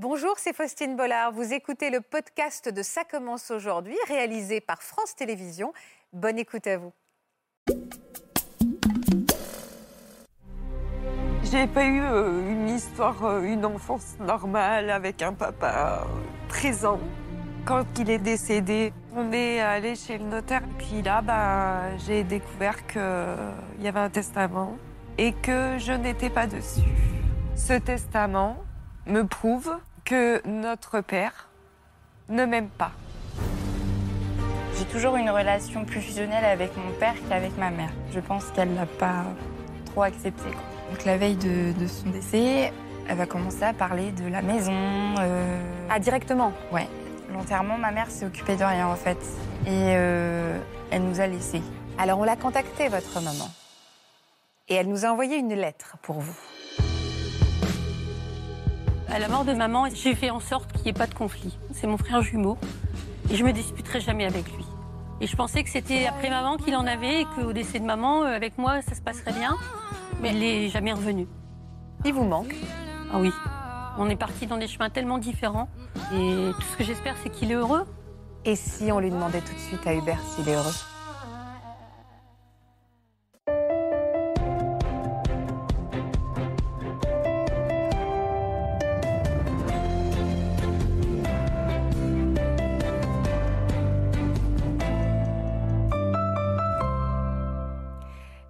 Bonjour, c'est Faustine Bollard. Vous écoutez le podcast de Ça commence aujourd'hui, réalisé par France Télévisions. Bonne écoute à vous. J'ai pas eu euh, une histoire, euh, une enfance normale avec un papa euh, présent. Quand il est décédé, on est allé chez le notaire. Puis là, bah, j'ai découvert qu'il y avait un testament et que je n'étais pas dessus. Ce testament me prouve que notre père ne m'aime pas. J'ai toujours une relation plus fusionnelle avec mon père qu'avec ma mère. Je pense qu'elle l'a pas trop accepté. quoi. Donc la veille de, de son décès, elle va commencer à parler de la maison. euh, Ah, directement? Ouais. L'enterrement, ma mère s'est occupée de rien en fait. Et euh, elle nous a laissés. Alors, on l'a contactée, votre maman. Et elle nous a envoyé une lettre pour vous. À la mort de maman, j'ai fait en sorte qu'il n'y ait pas de conflit. C'est mon frère jumeau et je me disputerai jamais avec lui. Et je pensais que c'était après maman qu'il en avait et qu'au décès de maman, euh, avec moi, ça se passerait bien. Mais il n'est jamais revenu. Il vous manque Ah oui, on est parti dans des chemins tellement différents. Et tout ce que j'espère, c'est qu'il est heureux. Et si on lui demandait tout de suite à Hubert s'il est heureux?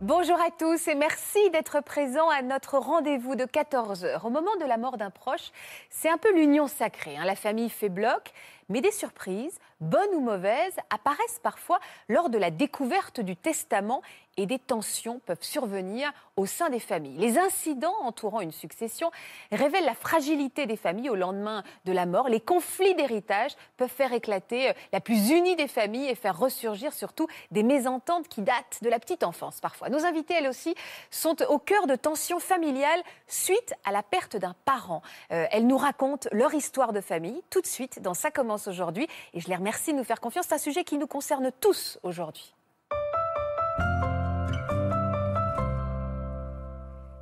Bonjour à tous et merci d'être présents à notre rendez-vous de 14h. Au moment de la mort d'un proche, c'est un peu l'union sacrée. hein. La famille fait bloc, mais des surprises, bonnes ou mauvaises, apparaissent parfois lors de la découverte du testament et des tensions peuvent survenir au sein des familles. Les incidents entourant une succession révèlent la fragilité des familles au lendemain de la mort. Les conflits d'héritage peuvent faire éclater euh, la plus unie des familles et faire ressurgir surtout des mésententes qui datent de la petite enfance parfois. Nos invités, elles aussi, sont au cœur de tensions familiales suite à la perte d'un parent. Euh, elles nous racontent leur histoire de famille tout de suite dans Ça commence aujourd'hui et je les remercie de nous faire confiance. C'est un sujet qui nous concerne tous aujourd'hui.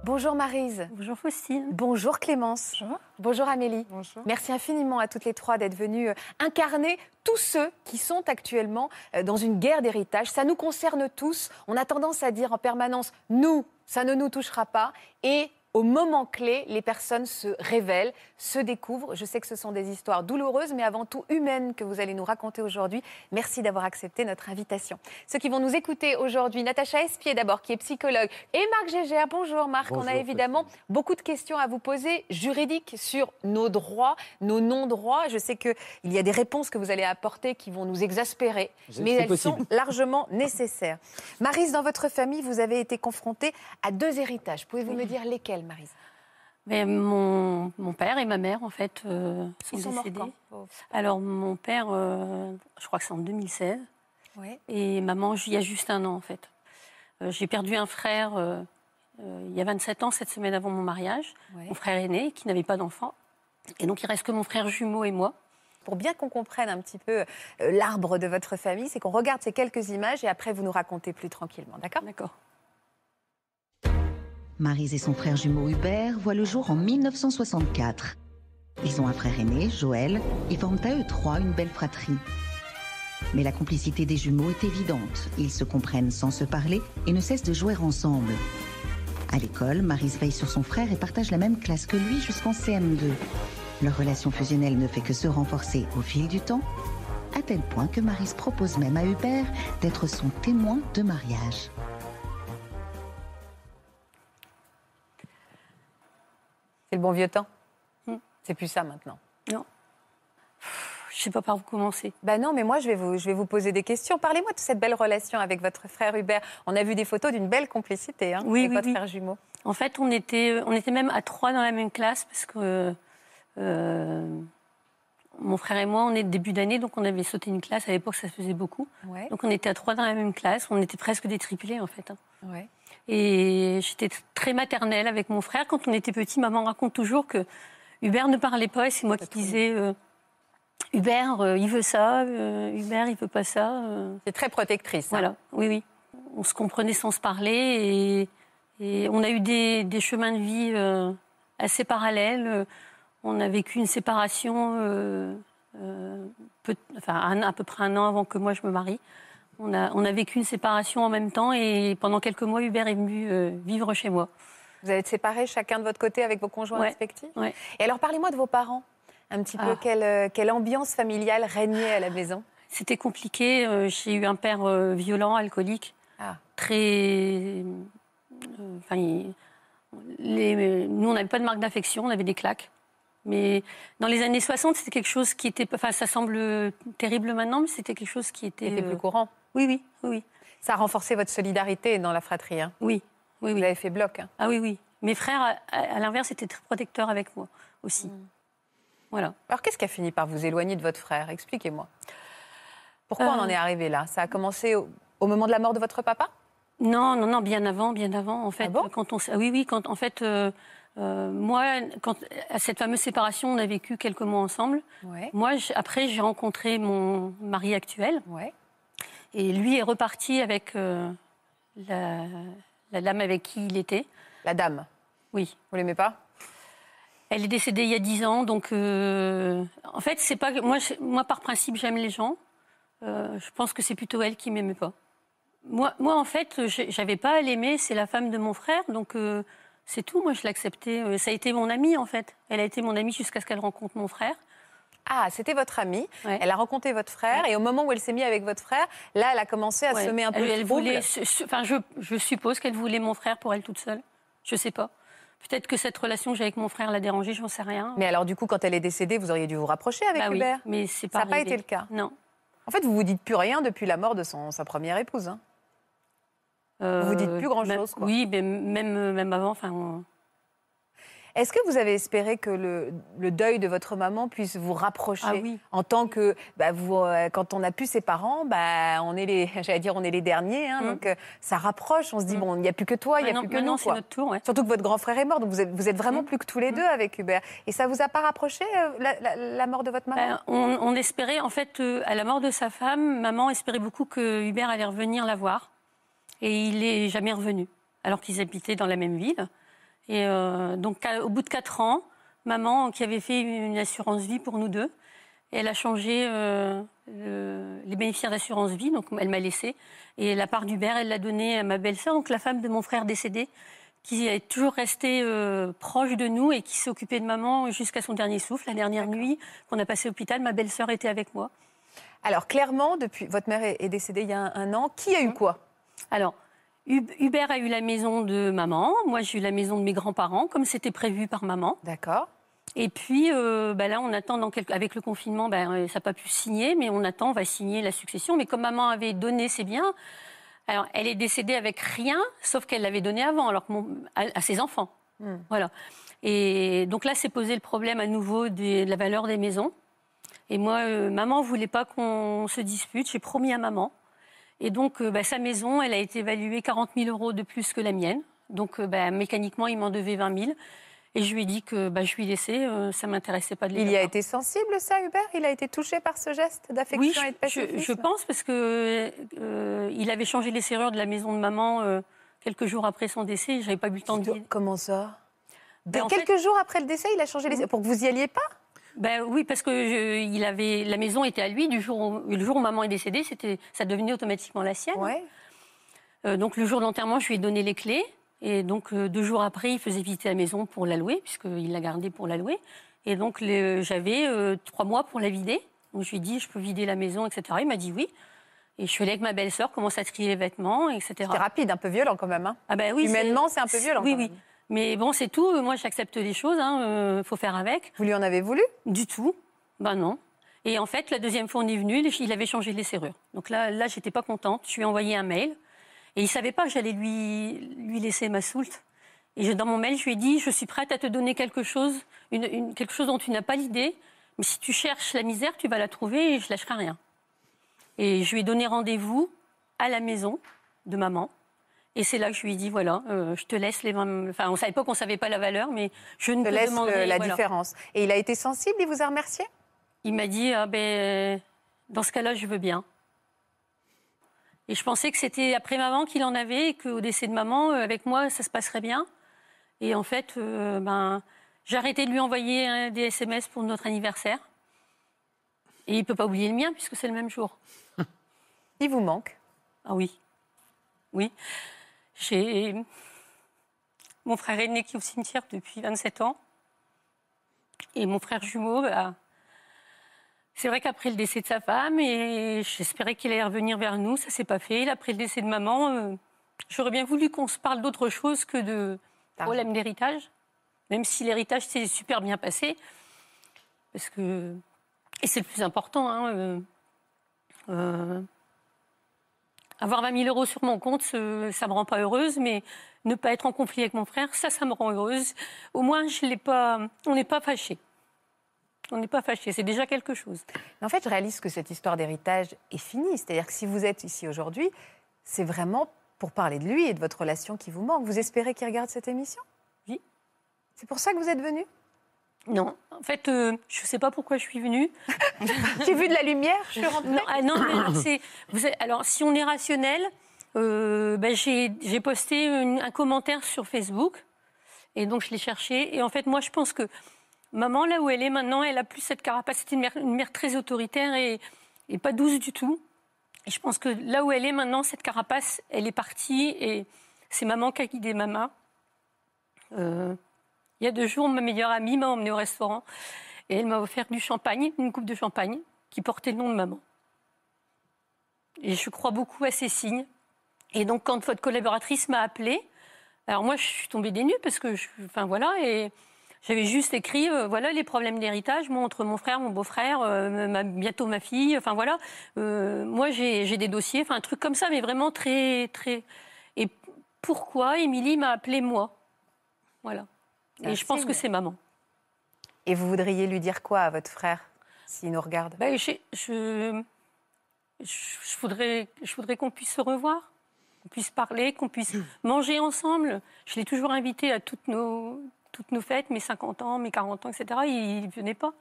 Bonjour Marise. Bonjour Faustine. Bonjour Clémence. Bonjour. Bonjour Amélie. Bonjour. Merci infiniment à toutes les trois d'être venues euh, incarner tous ceux qui sont actuellement euh, dans une guerre d'héritage. Ça nous concerne tous. On a tendance à dire en permanence nous, ça ne nous touchera pas. Et au moment clé, les personnes se révèlent, se découvrent. Je sais que ce sont des histoires douloureuses, mais avant tout humaines que vous allez nous raconter aujourd'hui. Merci d'avoir accepté notre invitation. Ceux qui vont nous écouter aujourd'hui, Natacha Espier d'abord, qui est psychologue, et Marc Gégère. Bonjour Marc, on a évidemment beaucoup de questions à vous poser juridiques sur nos droits, nos non-droits. Je sais qu'il y a des réponses que vous allez apporter qui vont nous exaspérer, mais elles possible. sont largement nécessaires. Marise, dans votre famille, vous avez été confrontée à deux héritages. Pouvez-vous me dire lesquels, Marise Mais mon, mon père et ma mère, en fait, euh, sont Ils sont morts décédés. quand Alors, mon père, euh, je crois que c'est en 2016. Oui. Et maman, il y a juste un an, en fait. Euh, J'ai perdu un frère il y a 27 ans, cette semaine avant mon mariage. Ouais. Mon frère aîné, qui n'avait pas d'enfant. Et donc, il reste que mon frère jumeau et moi. Pour bien qu'on comprenne un petit peu l'arbre de votre famille, c'est qu'on regarde ces quelques images et après vous nous racontez plus tranquillement, d'accord? D'accord. Maryse et son frère jumeau Hubert voient le jour en 1964. Ils ont un frère aîné, Joël, et forment à eux trois une belle fratrie. Mais la complicité des jumeaux est évidente. Ils se comprennent sans se parler et ne cessent de jouer ensemble. À l'école, Maryse veille sur son frère et partage la même classe que lui jusqu'en CM2. Leur relation fusionnelle ne fait que se renforcer au fil du temps, à tel point que Maryse propose même à Hubert d'être son témoin de mariage. C'est le bon vieux temps Hmm. C'est plus ça maintenant. Je ne sais pas par où commencer. Ben non, mais moi je vais vous, je vais vous poser des questions. Parlez-moi de cette belle relation avec votre frère Hubert. On a vu des photos d'une belle complicité hein, Oui, avec oui, votre oui. frère jumeau. En fait, on était, on était même à trois dans la même classe parce que euh, mon frère et moi, on est de début d'année, donc on avait sauté une classe. À l'époque, ça se faisait beaucoup. Ouais, Donc on était à trois dans la même classe. On était presque des triplés, en fait. hein. ouais. Et j'étais très maternelle avec mon frère. Quand on était petit, maman raconte toujours que Hubert ne parlait pas et c'est moi qui disais euh, Hubert, euh, il veut ça, euh, Hubert, il veut pas ça. C'est très protectrice. hein. Voilà, oui, oui. On se comprenait sans se parler et, et on a eu des, des chemins de vie assez parallèles. On a vécu une séparation peu- enfin, un- à peu près un an avant que moi je me marie. On a, on a vécu une séparation en même temps et pendant quelques mois, Hubert est venu euh, vivre chez moi. Vous être séparés chacun de votre côté avec vos conjoints Ouais, respectifs? ouais. Et alors, parlez-moi de vos parents. Un petit peu, Ah. quelle, euh, quelle ambiance familiale régnait à la maison? C'était compliqué. euh, J'ai eu un père euh, violent, alcoolique, Ah. très. Enfin, il- les- nous, on n'avait pas de marque d'affection, on avait des claques. Mais dans les années 60, c'était quelque chose qui était. Enfin, ça semble terrible maintenant, mais c'était quelque chose qui était. C'était plus courant. Oui, oui, oui, oui. Ça a renforcé votre solidarité dans la fratrie. hein. Oui, oui, Vous avez fait bloc. hein. Ah oui, oui. Mes frères, à, l'inverse, étaient très protecteurs avec moi aussi. Voilà. Alors, qu'est-ce qui a fini par vous éloigner de votre frère? Expliquez-moi. Pourquoi on en Euh. est arrivé là? Ça a commencé au, au moment de la mort de votre papa? Non, non, non, bien avant, bien avant. En fait, Ah bon? Quand on, ah oui, oui, quand en fait, euh, euh, moi, quand à cette fameuse séparation, on a vécu quelques mois ensemble. Ouais. Moi, après, j'ai rencontré mon mari actuel, Ouais. Et lui est reparti avec euh, la, la dame avec qui il était. La dame. Oui. Vous l'aimez pas? Elle est décédée il y a dix ans, donc euh, en fait, c'est pas moi, je- moi par principe, j'aime les gens. Euh, je pense que c'est plutôt elle qui m'aimait pas. Moi, moi, en fait, j'avais pas à l'aimer. C'est la femme de mon frère, donc c'est tout. Moi, je l'acceptais. Ça a été mon amie, en fait. Elle a été mon amie jusqu'à ce qu'elle rencontre mon frère. Ah, c'était votre amie. Ouais. Elle a rencontré votre frère et au moment où elle s'est mise avec votre frère, là, elle a commencé à Ouais. semer un peu elle, le elle voulait, enfin, je, je suppose qu'elle voulait mon frère pour elle toute seule. Je sais pas. Peut-être que cette relation que j'ai avec mon frère l'a dérangée, j'en sais rien. Mais alors, du coup, quand elle est décédée, vous auriez dû vous rapprocher avec Bah oui, Hubert mais c'est pas Ça n'a pas été le cas. Non. En fait, vous vous dites plus rien depuis la mort de son, sa première épouse. hein. Vous dites plus grand-chose, même- quoi. Oui, mais même, même avant. Enfin, on- Est-ce que vous avez espéré que le, le deuil de votre maman puisse vous rapprocher Ah oui. en tant que bah, vous, euh, quand on n'a plus ses parents, bah, on est les, j'allais dire, on est les derniers, hein, Mm. donc euh, ça rapproche. On se dit Mm. bon, il n'y a plus que toi, il n'y a plus que nous. c'est quoi. notre tour. ouais. Surtout que votre grand frère est mort, donc vous êtes, vous êtes vraiment Mm. plus que tous les deux avec Hubert. Et ça vous a pas rapproché euh, la, la- la mort de votre maman? Ben, on, on espérait, en fait, à la mort de sa femme, maman espérait beaucoup que Hubert allait revenir la voir. Et il n'est jamais revenu, alors qu'ils habitaient dans la même ville. Et euh, donc, au bout de quatre ans, maman, qui avait fait une assurance vie pour nous deux, elle a changé euh, le- les bénéficiaires d'assurance vie, donc elle m'a laissé. Et la part d'Hubert, elle l'a donnée à ma belle-sœur, donc la femme de mon frère décédé, qui est toujours restée euh, proche de nous et qui s'est occupée de maman jusqu'à son dernier souffle. La dernière nuit qu'on a passée à l'hôpital, ma belle-sœur était avec moi. Alors clairement, depuis votre mère est, décédée il y a un, un an, qui a eu quoi? Alors, Hubert a eu la maison de maman, moi j'ai eu la maison de mes grands-parents, comme c'était prévu par maman. D'accord. Et puis, euh, bah là, on attend, dans quelques- avec le confinement, bah, euh, ça n'a pas pu signer, mais on attend, on va signer la succession. Mais comme maman avait donné ses biens, alors elle est décédée avec rien, sauf qu'elle l'avait donné avant, alors que mon- à, ses enfants. Hmm. Voilà. Et donc là, c'est posé le problème à nouveau des- de la valeur des maisons. Et moi, euh, maman voulait pas qu'on se dispute. J'ai promis à maman. Et donc, euh, bah, sa maison, elle a été évaluée 40 000 euros de plus que la mienne. Donc, euh, bah, mécaniquement, il m'en devait 20 000. Et je lui ai dit que bah, je lui laissais, euh, ça m'intéressait pas de les Il y a été sensible, ça, Hubert? Il a été touché par ce geste d'affection Oui, et de je, je- pacifisme? je pense parce que euh, il avait changé les serrures de la maison de maman euh, quelques jours après son décès. J'avais pas eu le temps de dire. Comment ça? Ben, en Quelques jours après le décès, il a changé les... Pour que vous y alliez pas? Ben oui, parce que je- il avait la maison était à lui du jour où, le jour où maman est décédée, c'était ça devenait automatiquement la sienne. Ouais. Euh, donc le jour de l'enterrement, je lui ai donné les clés. Et donc euh, deux jours après, il faisait visiter la maison pour la louer, puisqu'il l'a gardée pour la louer. Et donc j'avais euh, trois mois pour la vider. Donc je lui ai dit, je peux vider la maison, etc. Il m'a dit oui. Et je suis allée avec ma belle-sœur, commence à trier les vêtements, etc. C'est rapide, un peu violent quand même. hein. Ah ben oui, Humainement, c'est un peu violent, Oui, quand oui. même. Mais bon, c'est tout. Moi, j'accepte les choses. Hein. euh, faut faire avec. Vous lui en avez voulu? Du tout. Ben non. Et en fait, la deuxième fois, on est venu, il avait changé les serrures. Donc là, là, j'étais pas contente. Je lui ai envoyé un mail. Et il savait pas que j'allais lui, lui laisser ma soulte. Et je- dans mon mail, je lui ai dit, je suis prête à te donner quelque chose, une, une- quelque chose dont tu n'as pas l'idée. Mais si tu cherches la misère, tu vas la trouver et je lâcherai rien. Et je lui ai donné rendez-vous à la maison de maman. Et c'est là que je lui ai dit, voilà, euh, je te laisse les 20... Enfin, on savait pas qu'on savait pas la valeur, mais je ne Je te laisse le- la voilà. différence. Et il a été sensible, il vous a remercié? Il m'a dit, ah ben, dans ce cas-là, je veux bien. Et je pensais que c'était après maman qu'il en avait et qu'au décès de maman, euh, avec moi, ça se passerait bien. Et en fait, euh, ben, J'ai arrêté de lui envoyer des SMS pour notre anniversaire. Et il ne peut pas oublier le mien puisque c'est le même jour. Il vous manque? Ah oui. Oui. J'ai mon frère aîné qui est au cimetière depuis 27 ans. Et mon frère jumeau, bah, c'est vrai qu'après le décès de sa femme, et j'espérais qu'il allait revenir vers nous, ça s'est pas fait. Après le décès de maman, euh, j'aurais bien voulu qu'on se parle d'autre chose que de problème d'héritage, même si l'héritage s'est super bien passé. Parce que. Et c'est le plus important, hein, euh, euh, avoir 20 000 euros sur mon compte, ça ne me rend pas heureuse, mais ne pas être en conflit avec mon frère, ça, ça me rend heureuse. Au moins, je l'ai pas, on n'est pas fâchés. On n'est pas fâchés, c'est déjà quelque chose. En fait, je réalise que cette histoire d'héritage est finie. C'est-à-dire que si vous êtes ici aujourd'hui, c'est vraiment pour parler de lui et de votre relation qui vous manque. Vous espérez qu'il regarde cette émission? Oui. C'est pour ça que vous êtes venu? Non, en fait, euh, je ne sais pas pourquoi je suis venue. J'ai vu de la lumière, je suis rentrée. Non, ah, non mais vous alors, si on est rationnel, euh, ben, j'ai posté un commentaire sur Facebook, et donc je l'ai cherché. Et en fait, moi, je pense que maman, là où elle est maintenant, elle a plus cette carapace. C'était une mère, très autoritaire et, et, pas douce du tout. Et je pense que là où elle est maintenant, cette carapace, elle est partie, et c'est maman qui a guidé maman. Euh, il y a deux jours, ma meilleure amie m'a emmenée au restaurant et elle m'a offert du champagne, une coupe de champagne qui portait le nom de maman. Et je crois beaucoup à ces signes. Et donc, quand votre collaboratrice m'a appelée, alors moi, je suis tombée des nues parce que, enfin voilà, et j'avais juste écrit, euh, voilà, les problèmes d'héritage, moi, entre mon frère, mon beau-frère, euh, bientôt ma fille, enfin voilà. Euh, moi, j'ai des dossiers, enfin un truc comme ça, mais vraiment très, très. Et pourquoi Émilie m'a appelée moi? Voilà. Et je pense que c'est maman. Et vous voudriez lui dire quoi à votre frère s'il nous regarde? Ben, je, je, voudrais, je voudrais qu'on puisse se revoir, qu'on puisse parler, qu'on puisse manger ensemble. Je l'ai toujours invité à toutes nos, toutes nos fêtes, mes 50 ans, mes 40 ans, etc. Il ne venait pas.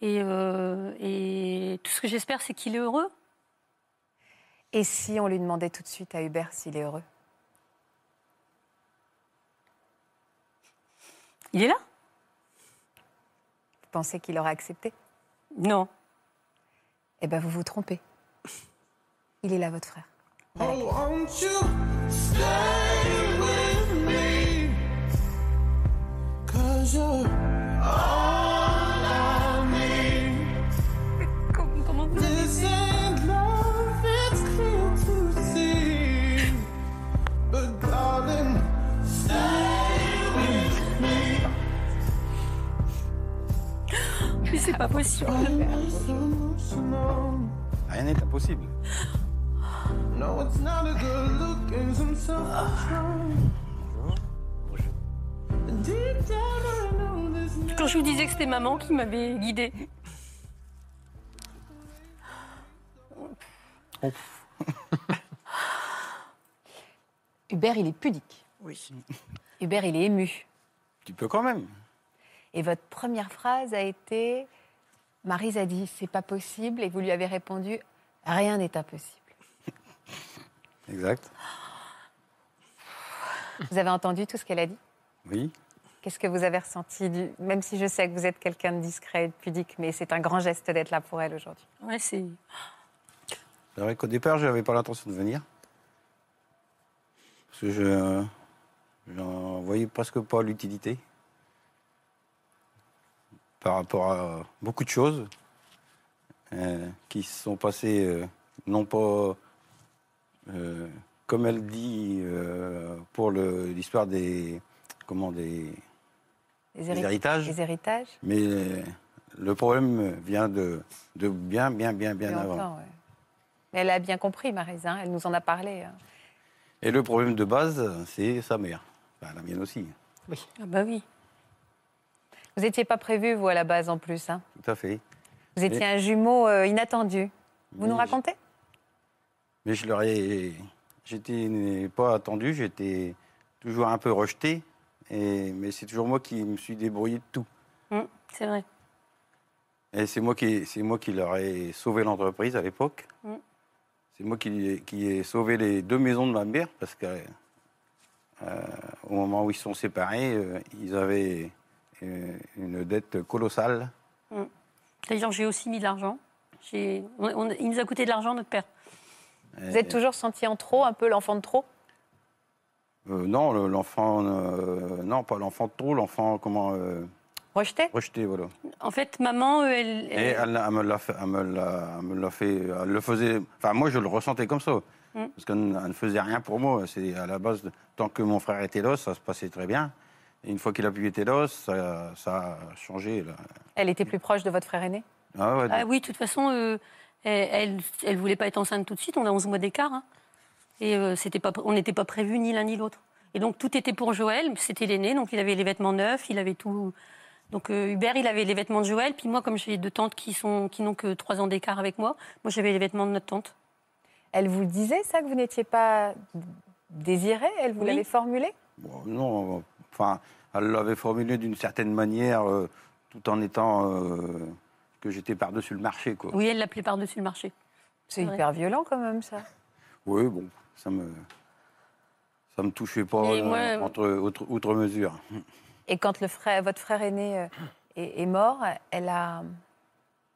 Et, euh, et tout ce que j'espère, c'est qu'il est heureux. Et si on lui demandait tout de suite à Hubert s'il est heureux? Il est là? Vous pensez qu'il aurait accepté? Non. Eh bien, vous vous trompez. Il est là, votre frère. Oh, c'est pas possible. Rien n'est impossible. Quand je vous disais que c'était maman qui m'avait guidée. Hubert, il est pudique. Oui. Hubert, il est ému. Tu peux quand même. Et votre première phrase a été Marise a dit c'est pas possible et vous lui avez répondu rien n'est impossible. Exact. Vous avez entendu tout ce qu'elle a dit? Oui. Qu'est-ce que vous avez ressenti, du... même si je sais que vous êtes quelqu'un de discret et de pudique, mais c'est un grand geste d'être là pour elle aujourd'hui. Ouais, c'est. C'est vrai qu'au départ, je n'avais pas l'intention de venir. Parce que je n'en voyais presque pas l'utilité par rapport à beaucoup de choses euh, qui se sont passées, euh, non pas euh, comme elle dit pour l'histoire des comment des, héritages, héritages, mais le problème vient de, de bien, bien, bien, bien avant. Elle a bien compris, Marise, hein, elle nous en a parlé. Hein. Et le problème de base, c'est sa mère. la mienne aussi. Oui. Ah bah oui. Vous n'étiez pas prévu, vous, à la base, en plus. Hein Tout à fait. Vous étiez un jumeau euh, inattendu. Vous nous racontez? Mais je leur ai... J'étais pas attendu, j'étais toujours un peu rejeté. Et... Mais c'est toujours moi qui me suis débrouillé de tout. Mmh, c'est vrai. Et c'est moi, qui... moi qui leur ai sauvé l'entreprise à l'époque. Mmh. C'est moi qui... qui ai sauvé les deux maisons de ma mère parce qu'à euh, moment où ils se sont séparés, euh, ils avaient une dette colossale. D'ailleurs, j'ai aussi mis de l'argent. J'ai- on- on- il nous a coûté de l'argent, notre père. Vous êtes toujours senti en trop, un peu l'enfant de trop? Euh, non, le- l'enfant, euh, non, pas l'enfant de trop, l'enfant comment euh, Rejeté? rejeté, voilà. En fait, maman, euh, elle, Et elle- elle, elle me l'a fait, elle me l'a, elle me l'a fait, elle le faisait. Enfin, moi, je le ressentais comme ça, Mm. parce qu'elle ne elle faisait rien pour moi. C'est à la base, tant que mon frère était là, ça se passait très bien. Et une fois qu'il a pu être là, ça, ça a changé. Là. Elle était plus proche de votre frère aîné? Ah ouais, Ah oui, de toute façon, euh, elle, elle, elle voulait pas être enceinte tout de suite. On a 11 mois d'écart. hein. Et euh, c'était pas, on n'était pas prévus ni l'un ni l'autre. Et donc tout était pour Joël. C'était l'aîné, donc il avait les vêtements neufs, il avait tout. Donc euh, Hubert, il avait les vêtements de Joël. Puis moi, comme j'ai deux tantes qui sont qui n'ont que trois ans d'écart avec moi, moi j'avais les vêtements de notre tante. Elle vous disait ça, que vous n'étiez pas désiré Elle vous Oui. l'avait formulé? Bon, non, enfin, elle l'avait formulé d'une certaine manière, euh, tout en étant euh, que j'étais par-dessus le marché, quoi. Oui, elle l'appelait par-dessus le marché. C'est vrai. hyper violent quand même, ça. Oui, bon, ça me, ça me touchait pas euh, moi- entre, outre, outre mesure. Et quand le frère, votre frère aîné euh, est, est mort, elle a,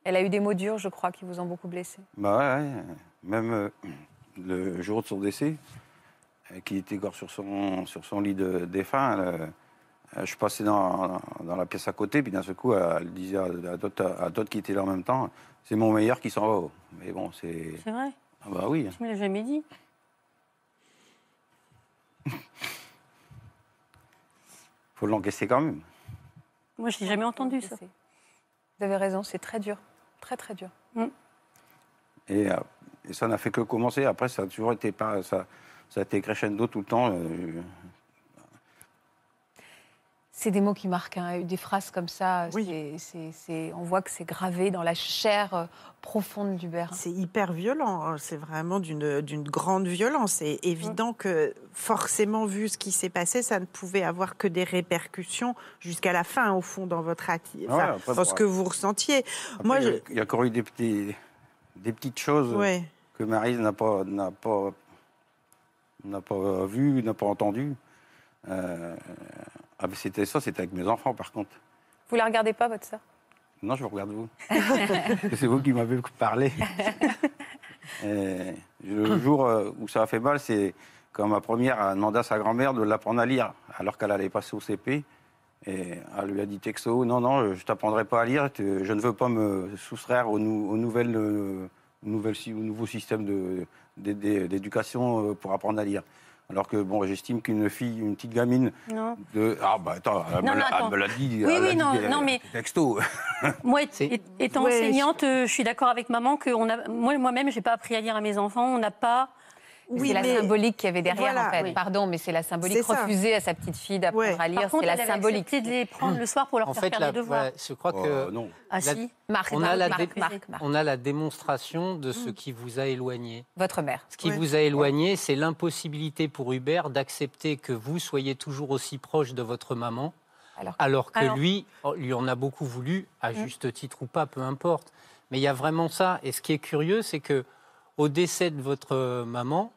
elle a eu des mots durs, je crois, qui vous ont beaucoup blessé. Bah ouais, ouais. même euh, le jour de son décès, qui était encore sur son, sur son lit de défunt, elle, euh, je passais dans, dans la pièce à côté, puis d'un seul coup, elle disait à, à d'autres qui étaient là en même temps, c'est mon meilleur qui s'en va. Mais bon, c'est... C'est vrai. Ah bah oui. Tu me l'as jamais dit. faut l'encaisser quand même. Moi, je n'ai jamais entendu ça. Vous avez raison, c'est très dur. Très, très dur. Et, euh, et ça n'a fait que commencer. Après, ça a toujours été pas, ça, ça a été crescendo tout le temps. euh, C'est des mots qui marquent, hein, des phrases comme ça. Oui. c'est- c'est- c'est- on voit que c'est gravé dans la chair euh, profonde d'Hubert. C'est hyper violent, hein. c'est vraiment d'une d'une grande violence. C'est évident que forcément, vu ce qui s'est passé, ça ne pouvait avoir que des répercussions jusqu'à la fin, au fond, dans votre atti- Ouais, enfin, après, dans bon, ce que vous ressentiez. après, Moi, il y a- je- il y a encore eu des, petits, des petites choses Ouais. que Marise n'a pas, n'a pas, n'a pas vues, n'a pas entendues. Euh, ah, c'était ça, c'était avec mes enfants, par contre. Vous la regardez pas, votre sœur? Non, je vous regarde vous. c'est vous qui m'avez parlé. Et le jour euh, où ça a fait mal, c'est quand ma première a demandé à sa grand-mère de l'apprendre à lire, alors qu'elle allait passer au CP. Et elle lui a dit texto, non, non, je t'apprendrai pas à lire, je ne veux pas me soustraire aux, nou- aux nouvelles, euh, nouvelles, au nouveau système de- d'éducation euh, pour apprendre à lire. Alors que, bon, j'estime qu'une fille, une petite gamine Non. de... Ah, bah attends, elle, Non, me, non, l'a- elle attends. me l'a dit. Oui, elle oui, non, dit, euh, non, mais- Texto. Moi, étant Ouais, enseignante, euh, je suis d'accord avec maman que on a, moi, moi-même, j'ai pas appris à lire à mes enfants. On n'a pas. C'est la mais- symbolique qu'il y avait derrière, Voilà, en fait. oui. Pardon, mais c'est la symbolique. Refuser à sa petite fille d'apprendre Ouais. à lire, Par contre, c'est la elle symbolique. de les prendre le soir pour leur En faire fait, faire la- les devoirs. je crois Oh, que non. Ah la- si. Marc, On Marc, a la Marc, dé- Marc, Marc. on a la démonstration de ce qui vous a éloigné. Votre mère. Ce qui Ouais. vous a éloigné, c'est l'impossibilité pour Hubert d'accepter que vous soyez toujours aussi proche de votre maman, Alors, alors que Alors- lui, oh, lui en a beaucoup voulu, à juste titre ou pas, peu importe. Mais il y a vraiment ça. Et ce qui est curieux, c'est que au décès de votre euh, maman,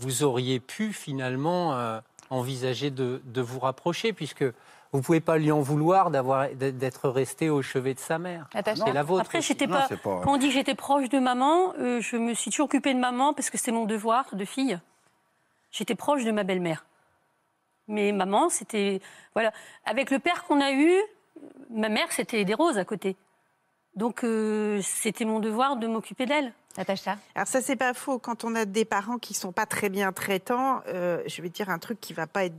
vous auriez pu finalement euh, envisager de, de vous rapprocher, puisque vous ne pouvez pas lui en vouloir d'avoir d'être resté au chevet de sa mère. C'est la vôtre. Après, j'étais pas- Quand on dit que j'étais proche de maman, euh, je me suis toujours occupée de maman parce que c'était mon devoir de fille. J'étais proche de ma belle-mère. Mais maman, c'était voilà. Avec le père qu'on a eu, ma mère, c'était des roses à côté. Donc euh, c'était mon devoir de m'occuper d'elle. Alors ça, c'est pas faux. Quand on a des parents qui sont pas très bien traitants, euh, je vais dire un truc qui va pas être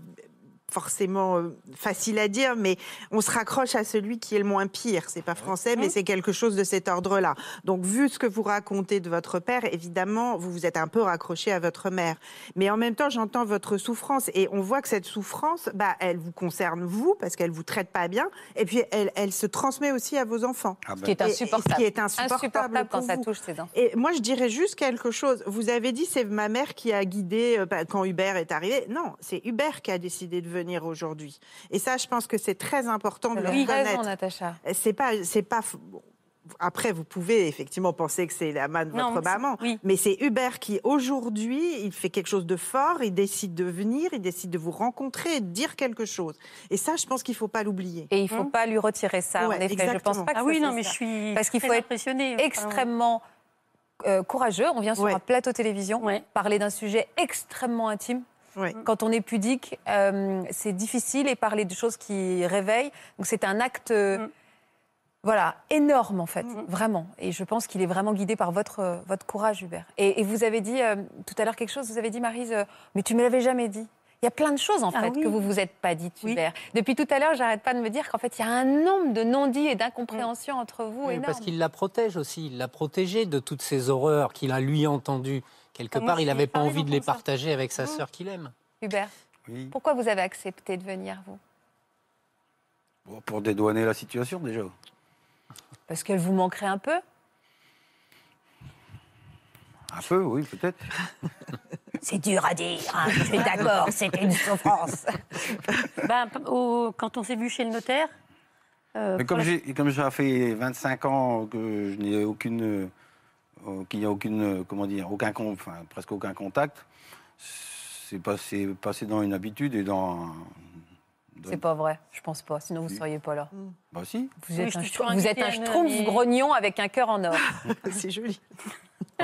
forcément euh, facile à dire, mais on se raccroche à celui qui est le moins pire. C'est pas français, mais c'est quelque chose de cet ordre-là. Donc, vu ce que vous racontez de votre père, évidemment, vous vous êtes un peu raccroché à votre mère. Mais en même temps, j'entends votre souffrance et on voit que cette souffrance, bah, elle vous concerne vous parce qu'elle vous traite pas bien, et puis elle, elle se transmet aussi à vos enfants. Ah Ce ben, qui est Et- et insupportable. ce qui est insupportable Insupportable quand ça vous. touche ses enfants. Et moi, je dirais juste quelque chose. Vous avez dit c'est ma mère qui a guidé euh, bah, quand Hubert est arrivé. Non, c'est Hubert qui a décidé de venir aujourd'hui. Et ça, je pense que c'est très important de le reconnaître. Natacha. C'est pas, c'est pas. après, vous pouvez effectivement penser que c'est la main de Non, votre maman, oui. mais c'est Hubert qui, aujourd'hui, il fait quelque chose de fort, il décide de venir, il décide de vous rencontrer et de dire quelque chose. Et ça, je pense qu'il ne faut pas l'oublier. Et il ne faut pas lui retirer ça, Ouais, en effet. Je pense exactement. pas que Ah oui, non, mais ça. je suis Parce qu'il faut être extrêmement euh, courageux. On vient sur Ouais. un plateau télévision Ouais. parler d'un sujet extrêmement intime. Quand on est pudique, euh, c'est difficile et parler de choses qui réveillent. Donc c'est un acte, euh, Mm. voilà, énorme en fait, Mm. vraiment. Et je pense qu'il est vraiment guidé par votre euh, votre courage, Hubert. Et, et vous avez dit euh, tout à l'heure quelque chose. Vous avez dit, Marise, euh, mais tu me l'avais jamais dit. Il y a plein de choses en Ah fait oui. que vous vous êtes pas dites, Oui. Hubert. Depuis tout à l'heure, j'arrête pas de me dire qu'en fait il y a un nombre de non-dits et d'incompréhensions entre vous Oui, énorme. parce qu'il la protège aussi. Il l'a protégée de toutes ces horreurs qu'il a lui entendues. Quelque Ah, moi, part, il n'avait pas envie de les ça. partager avec sa Mm. sœur qu'il aime. Hubert, Oui. pourquoi vous avez accepté de venir vous? Bon, pour dédouaner la situation déjà. Parce qu'elle vous manquerait un peu? Un peu, oui, peut-être. C'est dur à dire, hein, je suis d'accord, c'est une souffrance. ben, au- quand on s'est vu chez le notaire. euh, Mais comme pour la- j'ai comme ça fait 25 ans que je n'ai aucune, euh, qu'il n'y a aucune, euh, comment dire, aucun, enfin presque aucun contact, c'est passé, passé dans une habitude et dans. C'est pas vrai, je pense pas, sinon vous ne seriez pas là. Bah si. Vous êtes un, vous êtes un schtroumpf grognon avec un cœur en or. c'est joli.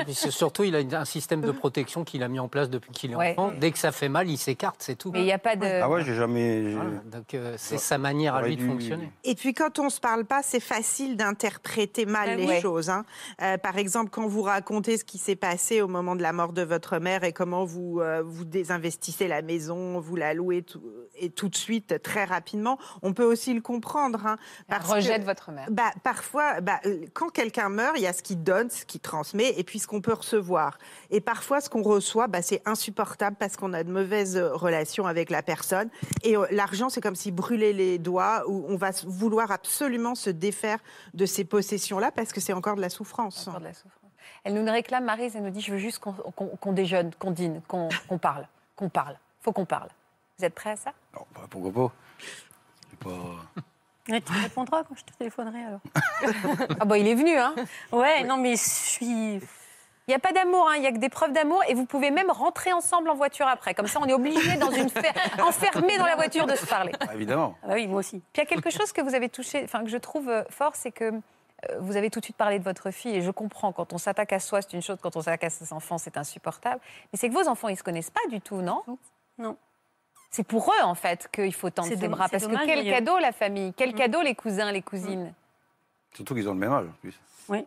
C'est surtout, il a un système de protection qu'il a mis en place depuis qu'il est Ouais. enfant. Dès que ça fait mal, il s'écarte, c'est tout. Mais il n'y a pas de. Ah ouais, j'ai jamais. Voilà. Donc euh, c'est sa manière à lui de dû- fonctionner. Et puis quand on se parle pas, c'est facile d'interpréter mal Ah les choses. hein. Euh, par exemple, quand vous racontez ce qui s'est passé au moment de la mort de votre mère et comment vous euh, vous désinvestissez la maison, vous la louez tout, et tout de suite très rapidement, on peut aussi le comprendre. Hein, parce rejet que- de votre mère. bah, parfois, bah, quand quelqu'un meurt, il y a ce qu'il donne, ce qu'il transmet, et puis ce qu'on peut recevoir. Et parfois, ce qu'on reçoit, bah, c'est insupportable parce qu'on a de mauvaises euh, relations avec la personne. Et euh, l'argent, c'est comme si brûler les doigts, ou on va vouloir absolument se défaire de ces possessions-là parce que c'est encore de la souffrance. Encore de la souffrance. Elle nous réclame, Marise, elle nous dit Je veux juste qu'on déjeune, qu'on dîne, qu'on parle, qu'on parle. faut qu'on parle. Vous êtes prêts à ça? Non, bah, pourquoi pas pas. Tu me répondras quand je te téléphonerai alors. Ah bah il est venu, hein Ouais, non, mais je suis. Il n'y a pas d'amour, hein, il n'y a que des preuves d'amour et vous pouvez même rentrer ensemble en voiture après. Comme ça, on est obligé dans une fer... enfermé dans la voiture de se parler. Bah, évidemment. Ah bah oui, moi aussi. Puis il y a quelque chose que vous avez touché, enfin que je trouve euh, fort, c'est que euh, vous avez tout de suite parlé de votre fille et je comprends. Quand on s'attaque à soi, c'est une chose. Quand on s'attaque à ses enfants, c'est insupportable. Mais c'est que vos enfants, ils se connaissent pas du tout, non? Non. C'est pour eux en fait qu'il faut tendre ses bras. Parce que quel cadeau la famille, quel Mm. cadeau les cousins, les cousines? Surtout qu'ils ont le même âge en plus. Oui.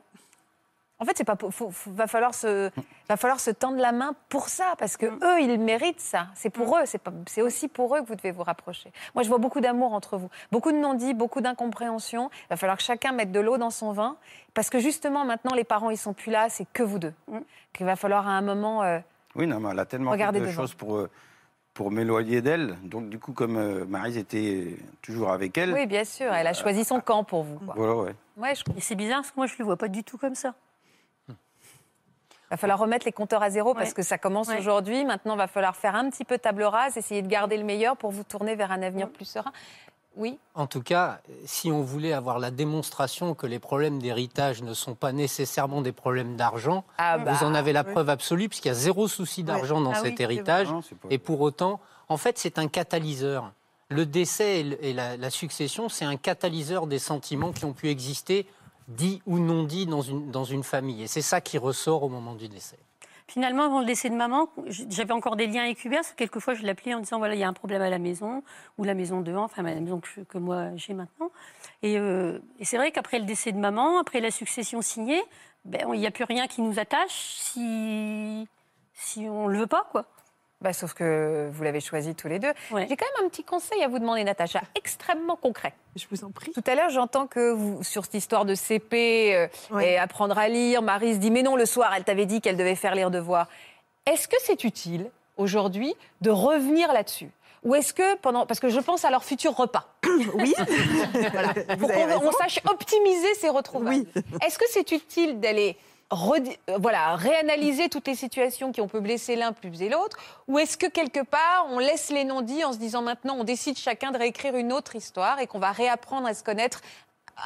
En fait, c'est pas, pour- faut- faut- va falloir se, va falloir se tendre la main pour ça, parce que Mm. eux, ils méritent ça. C'est pour eux, c'est aussi pour eux que vous devez vous rapprocher. Moi, je vois beaucoup d'amour entre vous, beaucoup de non-dits, beaucoup d'incompréhension. Il va falloir que chacun mette de l'eau dans son vin, parce que justement, maintenant, les parents, ils sont plus là, c'est que vous deux. Mm. Qu'il va falloir à un moment. euh, Oui, non, mais elle a tellement de devant. choses pour, euh, pour m'éloigner d'elle. Donc, du coup, comme euh, Maryse était toujours avec elle, Oui, bien sûr, elle a choisi son camp pour vous. quoi. voilà, ouais. Ouais, je... Et c'est bizarre parce que moi, je ne le vois pas du tout comme ça. va falloir remettre les compteurs à zéro parce Ouais. que ça commence Ouais. aujourd'hui. Maintenant, va falloir faire un petit peu table rase, essayer de garder le meilleur pour vous tourner vers un avenir plus serein. Oui. En tout cas, si on voulait avoir la démonstration que les problèmes d'héritage ne sont pas nécessairement des problèmes d'argent, Ah bah, vous en avez la preuve absolue, puisqu'il y a zéro souci d'argent dans Ah cet héritage. Non, Et pour autant, en fait, c'est un catalyseur. Le décès et le- et la, la succession, c'est un catalyseur des sentiments qui ont pu exister, dits ou non dits, dans une, dans une famille. Et c'est ça qui ressort au moment du décès. Finalement, avant le décès de maman, j'avais encore des liens avec Hubert. Quelquefois, je l'appelais en disant voilà, il y a un problème à la maison, ou la maison de enfin la maison que, moi j'ai maintenant. Et, euh, et c'est vrai qu'après le décès de maman, après la succession signée, ben, il n'y a plus rien qui nous attache si, si on ne le veut pas. quoi. Bah, sauf que vous l'avez choisi tous les deux. Ouais. J'ai quand même un petit conseil à vous demander, Natacha, extrêmement concret. Je vous en prie. Tout à l'heure, j'entends que vous, sur cette histoire de CP euh, Ouais. et apprendre à lire, Marie se dit Mais non, le soir, elle t'avait dit qu'elle devait faire lire devoir. Est-ce que c'est utile aujourd'hui de revenir là-dessus? Ou est-ce que pendant. Parce que je pense à leur futur repas. Oui. Voilà. Pour qu'on sache optimiser ces retrouvailles. Est-ce que c'est utile d'aller voilà, réanalyser toutes les situations qui ont pu blesser l'un plus et l'autre Ou est-ce que quelque part, on laisse les non-dits en se disant maintenant, on décide chacun de réécrire une autre histoire et qu'on va réapprendre à se connaître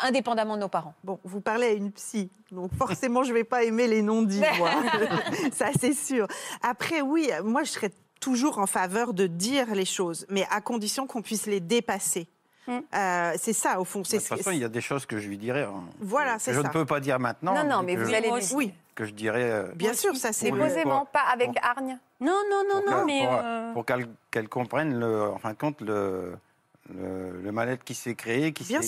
indépendamment de nos parents? Bon, vous parlez à une psy, donc forcément, je ne vais pas aimer les non-dits, moi. Ça, c'est sûr. Après, oui, moi, je serais toujours en faveur de dire les choses, mais à condition qu'on puisse les dépasser. Mm. Euh, c'est ça, au fond. De C'est toute façon, il y a des choses que je lui dirais. hein, Voilà, que c'est je ça. ne peux pas dire maintenant. Non, non, mais vous allez. Oui, que je dirais euh, bien sûr, ça, c'est... Posément, pas avec Bon. hargne. Non, non, non, pour non, mais. pour, euh, pour qu'elle comprenne, le, en fin de compte, le, le, le mal-être qui s'est créé, qui s'est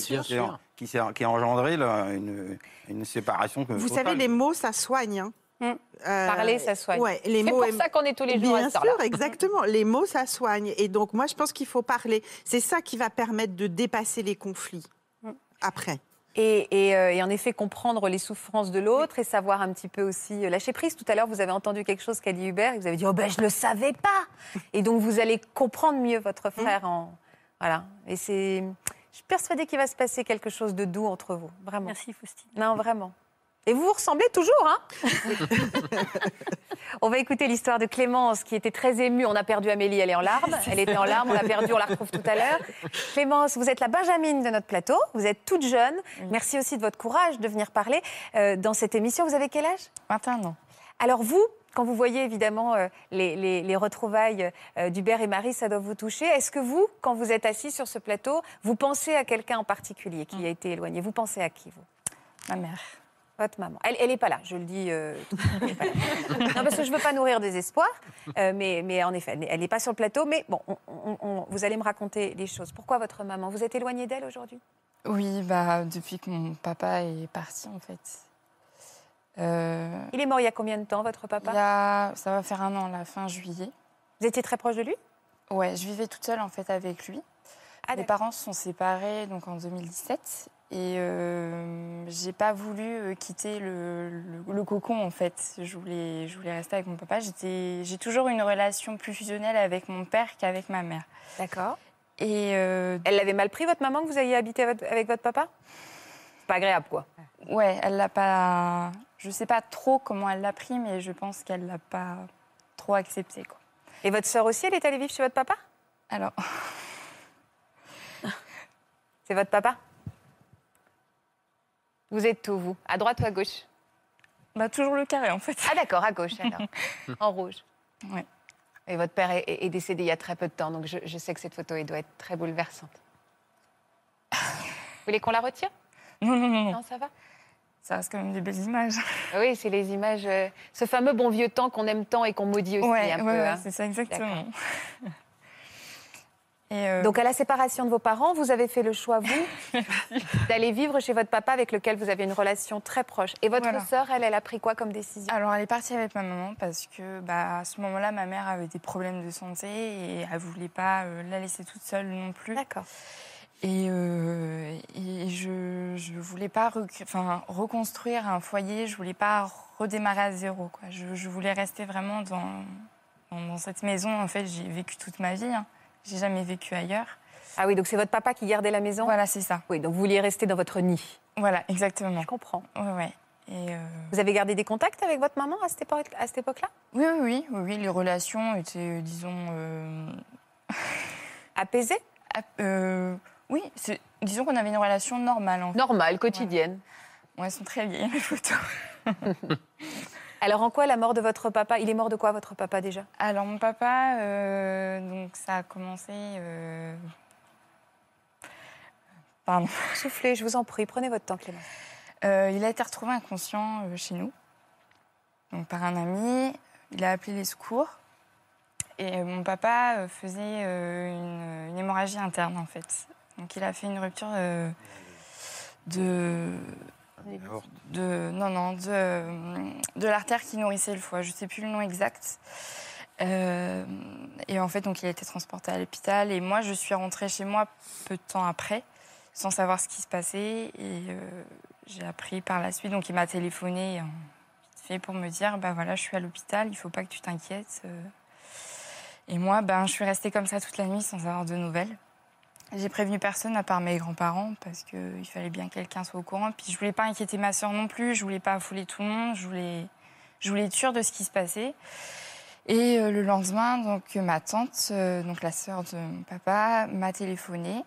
qui, qui, a engendré là, une, une séparation. Vous totale. savez, les mots, ça soigne. hein. Mm. Euh, Parler, ça soigne. Ouais, les C'est mots. pour ça qu'on est tous les jours à Bien heure-là. sûr, exactement. Les mots, ça soigne. Et donc, moi, je pense qu'il faut parler. C'est ça qui va permettre de dépasser les conflits. Mm. Après. Et, et, euh, et en effet, comprendre les souffrances de l'autre et savoir un petit peu aussi euh, lâcher prise. Tout à l'heure, vous avez entendu quelque chose qu'a dit Hubert et vous avez dit Oh ben, je ne le savais pas Et donc, vous allez comprendre mieux votre frère. En... Voilà. Et c'est. Je suis persuadée qu'il va se passer quelque chose de doux entre vous. Vraiment. Merci, Faustine. Non, vraiment. Et vous vous ressemblez toujours, hein On va écouter l'histoire de Clémence qui était très émue. On a perdu Amélie, elle est en larmes. Elle était en larmes, on l'a perdue, on la retrouve tout à l'heure. Clémence, vous êtes la Benjamine de notre plateau. Vous êtes toute jeune. Merci aussi de votre courage de venir parler euh, dans cette émission. Vous avez quel âge? 21 ans. Alors vous, quand vous voyez évidemment euh, les, les- les retrouvailles euh, d'Hubert et Marie, ça doit vous toucher. Est-ce que vous, quand vous êtes assis sur ce plateau, vous pensez à quelqu'un en particulier qui a été éloigné? Vous pensez à qui, vous? Ma mère. Votre maman. Elle n'est pas là, je le dis. euh, elle est pas là. non, parce que je ne veux pas nourrir des espoirs, euh, mais, mais en effet, elle n'est pas sur le plateau. Mais bon, on- on- on- vous allez me raconter les choses. Pourquoi votre maman? Vous êtes éloignée d'elle aujourd'hui? Oui, bah, depuis que mon papa est parti, en fait. Euh, Il est mort il y a combien de temps, votre il papa y a- ça va faire un an, la fin juillet. Vous étiez très proche de lui? Ouais, je vivais toute seule, en fait, avec lui. Ah, Mes parents se sont séparés donc en 2017 et euh, j'ai pas voulu euh, quitter le, le- le cocon en fait. Je voulais, je voulais rester avec mon papa. J'étais, j'ai toujours une relation plus fusionnelle avec mon père qu'avec ma mère. D'accord. Et euh, Elle l'avait mal pris, votre maman, que vous ayez habité avec votre- papa? Pas agréable, quoi. ouais, elle l'a pas. Je sais pas trop comment elle l'a pris, mais je pense qu'elle l'a pas trop accepté quoi. Et votre sœur aussi, elle est allée vivre chez votre papa? Alors, C'est votre papa? Vous êtes où, vous? À droite ou à gauche? Bah toujours le carré en fait. Ah d'accord, à gauche alors, en rouge. Ouais. Et votre père est, est décédé il y a très peu de temps, donc je, je sais que cette photo elle doit être très bouleversante. Vous voulez qu'on la retire? Non non non non. Non, ça va? Ça reste quand même des belles images. Oui, c'est les images, euh, ce fameux bon vieux temps qu'on aime tant et qu'on maudit aussi ouais, un ouais, peu. ouais, hein. c'est ça exactement. Et euh, Donc à la séparation de vos parents, vous avez fait le choix, vous, d'aller vivre chez votre papa avec lequel vous avez une relation très proche. Et votre Voilà. sœur, elle, elle a pris quoi comme décision? Alors, elle est partie avec ma maman parce que, bah, à ce moment-là, ma mère avait des problèmes de santé et elle voulait pas euh, la laisser toute seule non plus. D'accord. Et, euh, et je, je voulais pas enfin, reconstruire un foyer, je voulais pas redémarrer à zéro. Quoi. Je, je voulais rester vraiment dans, dans, dans cette maison. En fait, j'ai vécu toute ma vie. Hein. J'ai jamais vécu ailleurs. Ah oui, donc c'est votre papa qui gardait la maison? Voilà, c'est ça. Oui, donc vous vouliez rester dans votre nid. Voilà, exactement. Je comprends. Ouais, ouais. Et euh, Vous avez gardé des contacts avec votre maman à cette époque- à cette époque-là? Oui, oui, oui, oui, oui, les relations étaient, euh, disons, euh, Apaisées? Euh, oui, disons qu'on avait une relation normale. En fait. Normales, quotidiennes. Bon, elles sont très vieilles, les photos. Alors en quoi la mort de votre papa Il est mort de quoi votre papa déjà? Alors, mon papa, euh, donc ça a commencé. euh, Pardon. Soufflez, je vous en prie, prenez votre temps Clément. Euh, il a été retrouvé inconscient chez nous, donc par un ami. Il a appelé les secours. Et mon papa faisait une, une hémorragie interne, en fait. Donc, il a fait une rupture de. De non non de, de l'artère qui nourrissait le foie. Je sais plus le nom exact. Euh, et en fait donc il a été transporté à l'hôpital. Et moi je suis rentrée chez moi peu de temps après sans savoir ce qui se passait. Et euh, j'ai appris par la suite. Donc il m'a téléphoné euh, fait pour me dire bah voilà je suis à l'hôpital. Il faut pas que tu t'inquiètes. Et moi ben je suis restée comme ça toute la nuit sans avoir de nouvelles j'ai prévenu personne à part mes grands-parents parce qu'il fallait bien que quelqu'un soit au courant. Puis je voulais pas inquiéter ma soeur non plus, je voulais pas affouler tout le monde, je voulais, je voulais être sûre de ce qui se passait. Et euh, le lendemain, donc ma tante, euh, donc la sœur de mon papa, m'a téléphoné.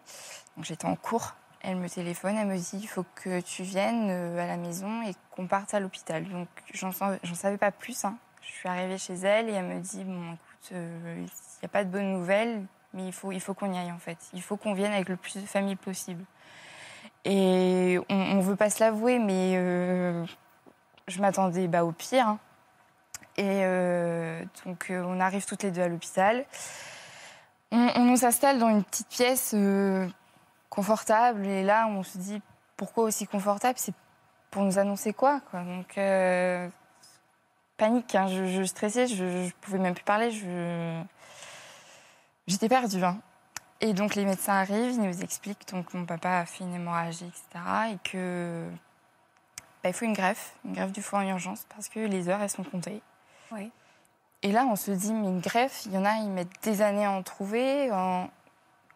J'étais en cours Elle me téléphone, elle me dit il faut que tu viennes euh, à la maison et qu'on parte à l'hôpital. Donc j'en sa- j'en savais pas plus. hein. Je suis arrivée chez elle et elle me dit bon écoute, il n'y a pas de bonnes nouvelles, mais il faut, il faut qu'on y aille en fait. Il faut qu'on vienne avec le plus de familles possible. Et on ne veut pas se l'avouer, mais euh, je m'attendais bah, au pire. hein. Et euh, donc euh, on arrive toutes les deux à l'hôpital. On, on nous installe dans une petite pièce confortable et là on se dit pourquoi aussi confortable? C'est pour nous annoncer quoi, quoi? Donc panique, hein. je, stressais, je, je pouvais même plus parler, j'étais perdue. hein. Et donc les médecins arrivent, ils nous expliquent donc que mon papa a fait une hémorragie, etc. Et que bah, il faut une greffe, une greffe du foie en urgence parce que les heures elles sont comptées. Oui. Et là, on se dit, mais une greffe, il y en a, ils mettent des années à en trouver. en-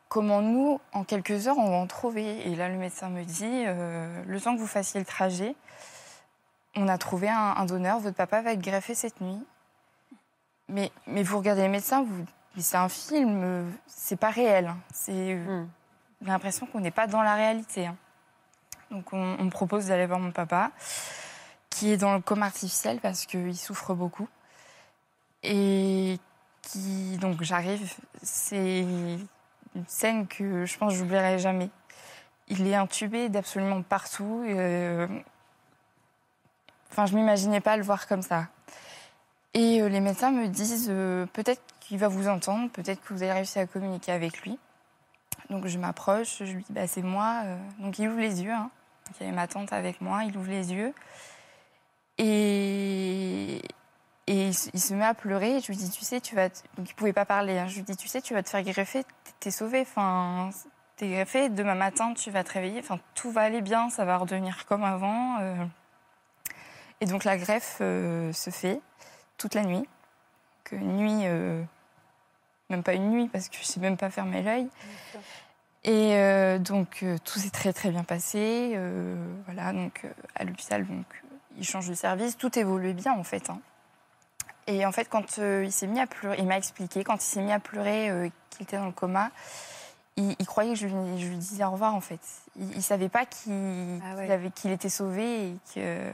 Comment nous, en quelques heures, on va en trouver? Et là, le médecin me dit, euh, le temps que vous fassiez le trajet, on a trouvé un, un donneur, votre papa va être greffé cette nuit. Mais, mais vous regardez les médecins, vous, mais c'est un film, euh, c'est pas réel. hein. C'est Mm. j'ai l'impression qu'on n'est pas dans la réalité. hein. Donc on, on me propose d'aller voir mon papa, qui est dans le coma artificiel parce qu'il souffre beaucoup. Et qui, donc j'arrive, c'est une scène que je pense que j'oublierai jamais. Il est intubé d'absolument partout. euh, Enfin, je m'imaginais pas le voir comme ça. Et euh, les médecins me disent euh, peut-être qu'il va vous entendre, peut-être que vous allez réussir à communiquer avec lui. Donc je m'approche, je lui dis bah, c'est moi. euh. Donc il ouvre les yeux. hein. Il y avait ma tante avec moi, il ouvre les yeux. Et, et il, se- met à pleurer. Je lui dis tu sais, tu vas. te- Donc il pouvait pas parler. hein. Je lui dis tu sais, tu vas te faire greffer, t'es- sauvé. Enfin, t'es greffé, demain matin tu vas te réveiller. Enfin, tout va aller bien, ça va redevenir comme avant. euh. Et donc la greffe euh, se fait toute la nuit. Que nuit, même pas une nuit parce que je sais même pas fermer l'œil. Et euh, donc euh, tout s'est très très bien passé. euh, voilà, donc à l'hôpital, donc il change de service, tout évolue bien en fait. hein. Et en fait, quand il s'est mis à pleurer, il m'a expliqué, quand il s'est mis à pleurer, qu'il était dans le coma, il, il croyait que je lui, je lui disais au revoir en fait. Il, il savait pas qu'il Ah ouais. qu'il était sauvé et que.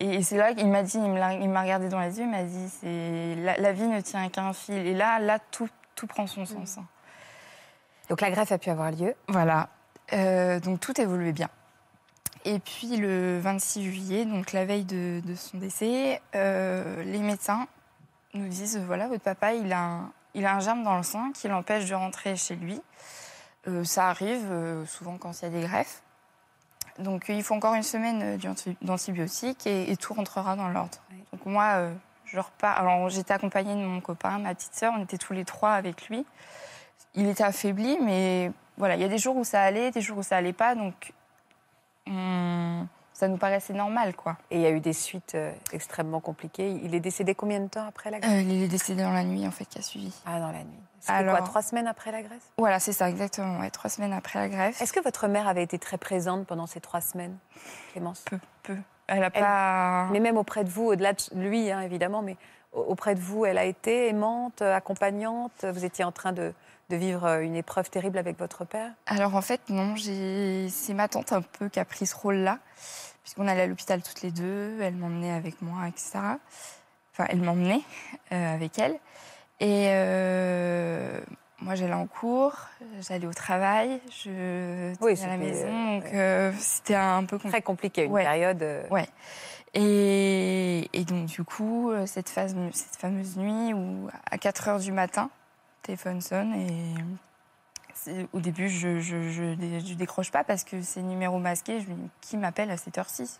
Et c'est là qu'il m'a dit, il m'a regardé dans les yeux, il m'a dit, c'est la, la vie ne tient qu'à un fil. Et là, là, tout, tout prend son sens. hein. Donc la greffe a pu avoir lieu. Voilà. Euh, donc tout évoluait bien. Et puis le 26 juillet, donc la veille de, de son décès, euh, les médecins nous disent voilà, votre papa, il a un, il a un germe dans le sang qui l'empêche de rentrer chez lui. Euh, ça arrive souvent quand il y a des greffes. Donc il faut encore une semaine euh, d'anti- d'antibiotiques et, et tout rentrera dans l'ordre. Oui. Donc moi, euh, je repars. Alors j'étais accompagnée de mon copain, ma petite sœur, on était tous les trois avec lui. Il était affaibli, mais voilà, il y a des jours où ça allait, des jours où ça allait pas, donc on- ça nous paraissait normal, quoi. Et il y a eu des suites euh, extrêmement compliquées. Il est décédé combien de temps après la greffe Euh, il est décédé dans la nuit, en fait, qui a suivi. Ah, dans la nuit. C'était Alors- quoi, trois semaines après la greffe Voilà, c'est ça, exactement. Ouais, trois semaines après la greffe. Est-ce que votre mère avait été très présente pendant ces trois semaines, Clémence? Peu, peu. Elle a Elle- pas. Mais même auprès de vous, au-delà de lui, hein, évidemment, mais au- auprès de vous, elle a été aimante, euh, accompagnante? Vous étiez en train de, de vivre une épreuve terrible avec votre père? Alors en fait, non, j'ai... c'est ma tante un peu qui a pris ce rôle-là, puisqu'on allait à l'hôpital toutes les deux, elle m'emmenait avec moi, etc. Enfin, elle m'emmenait euh, avec elle. Et euh, moi, j'allais en cours, j'allais au travail, je Oui, à la maison, euh, donc c'était un peu compliqué. Très compliqué, une Ouais. période. Ouais. Et, et donc, du coup, cette, phase, cette fameuse nuit où, à 4 heures du matin, le téléphone sonne et au début, je, je, je, je décroche pas parce que c'est numéro masqué. Je me dis, qui m'appelle à cette heure-ci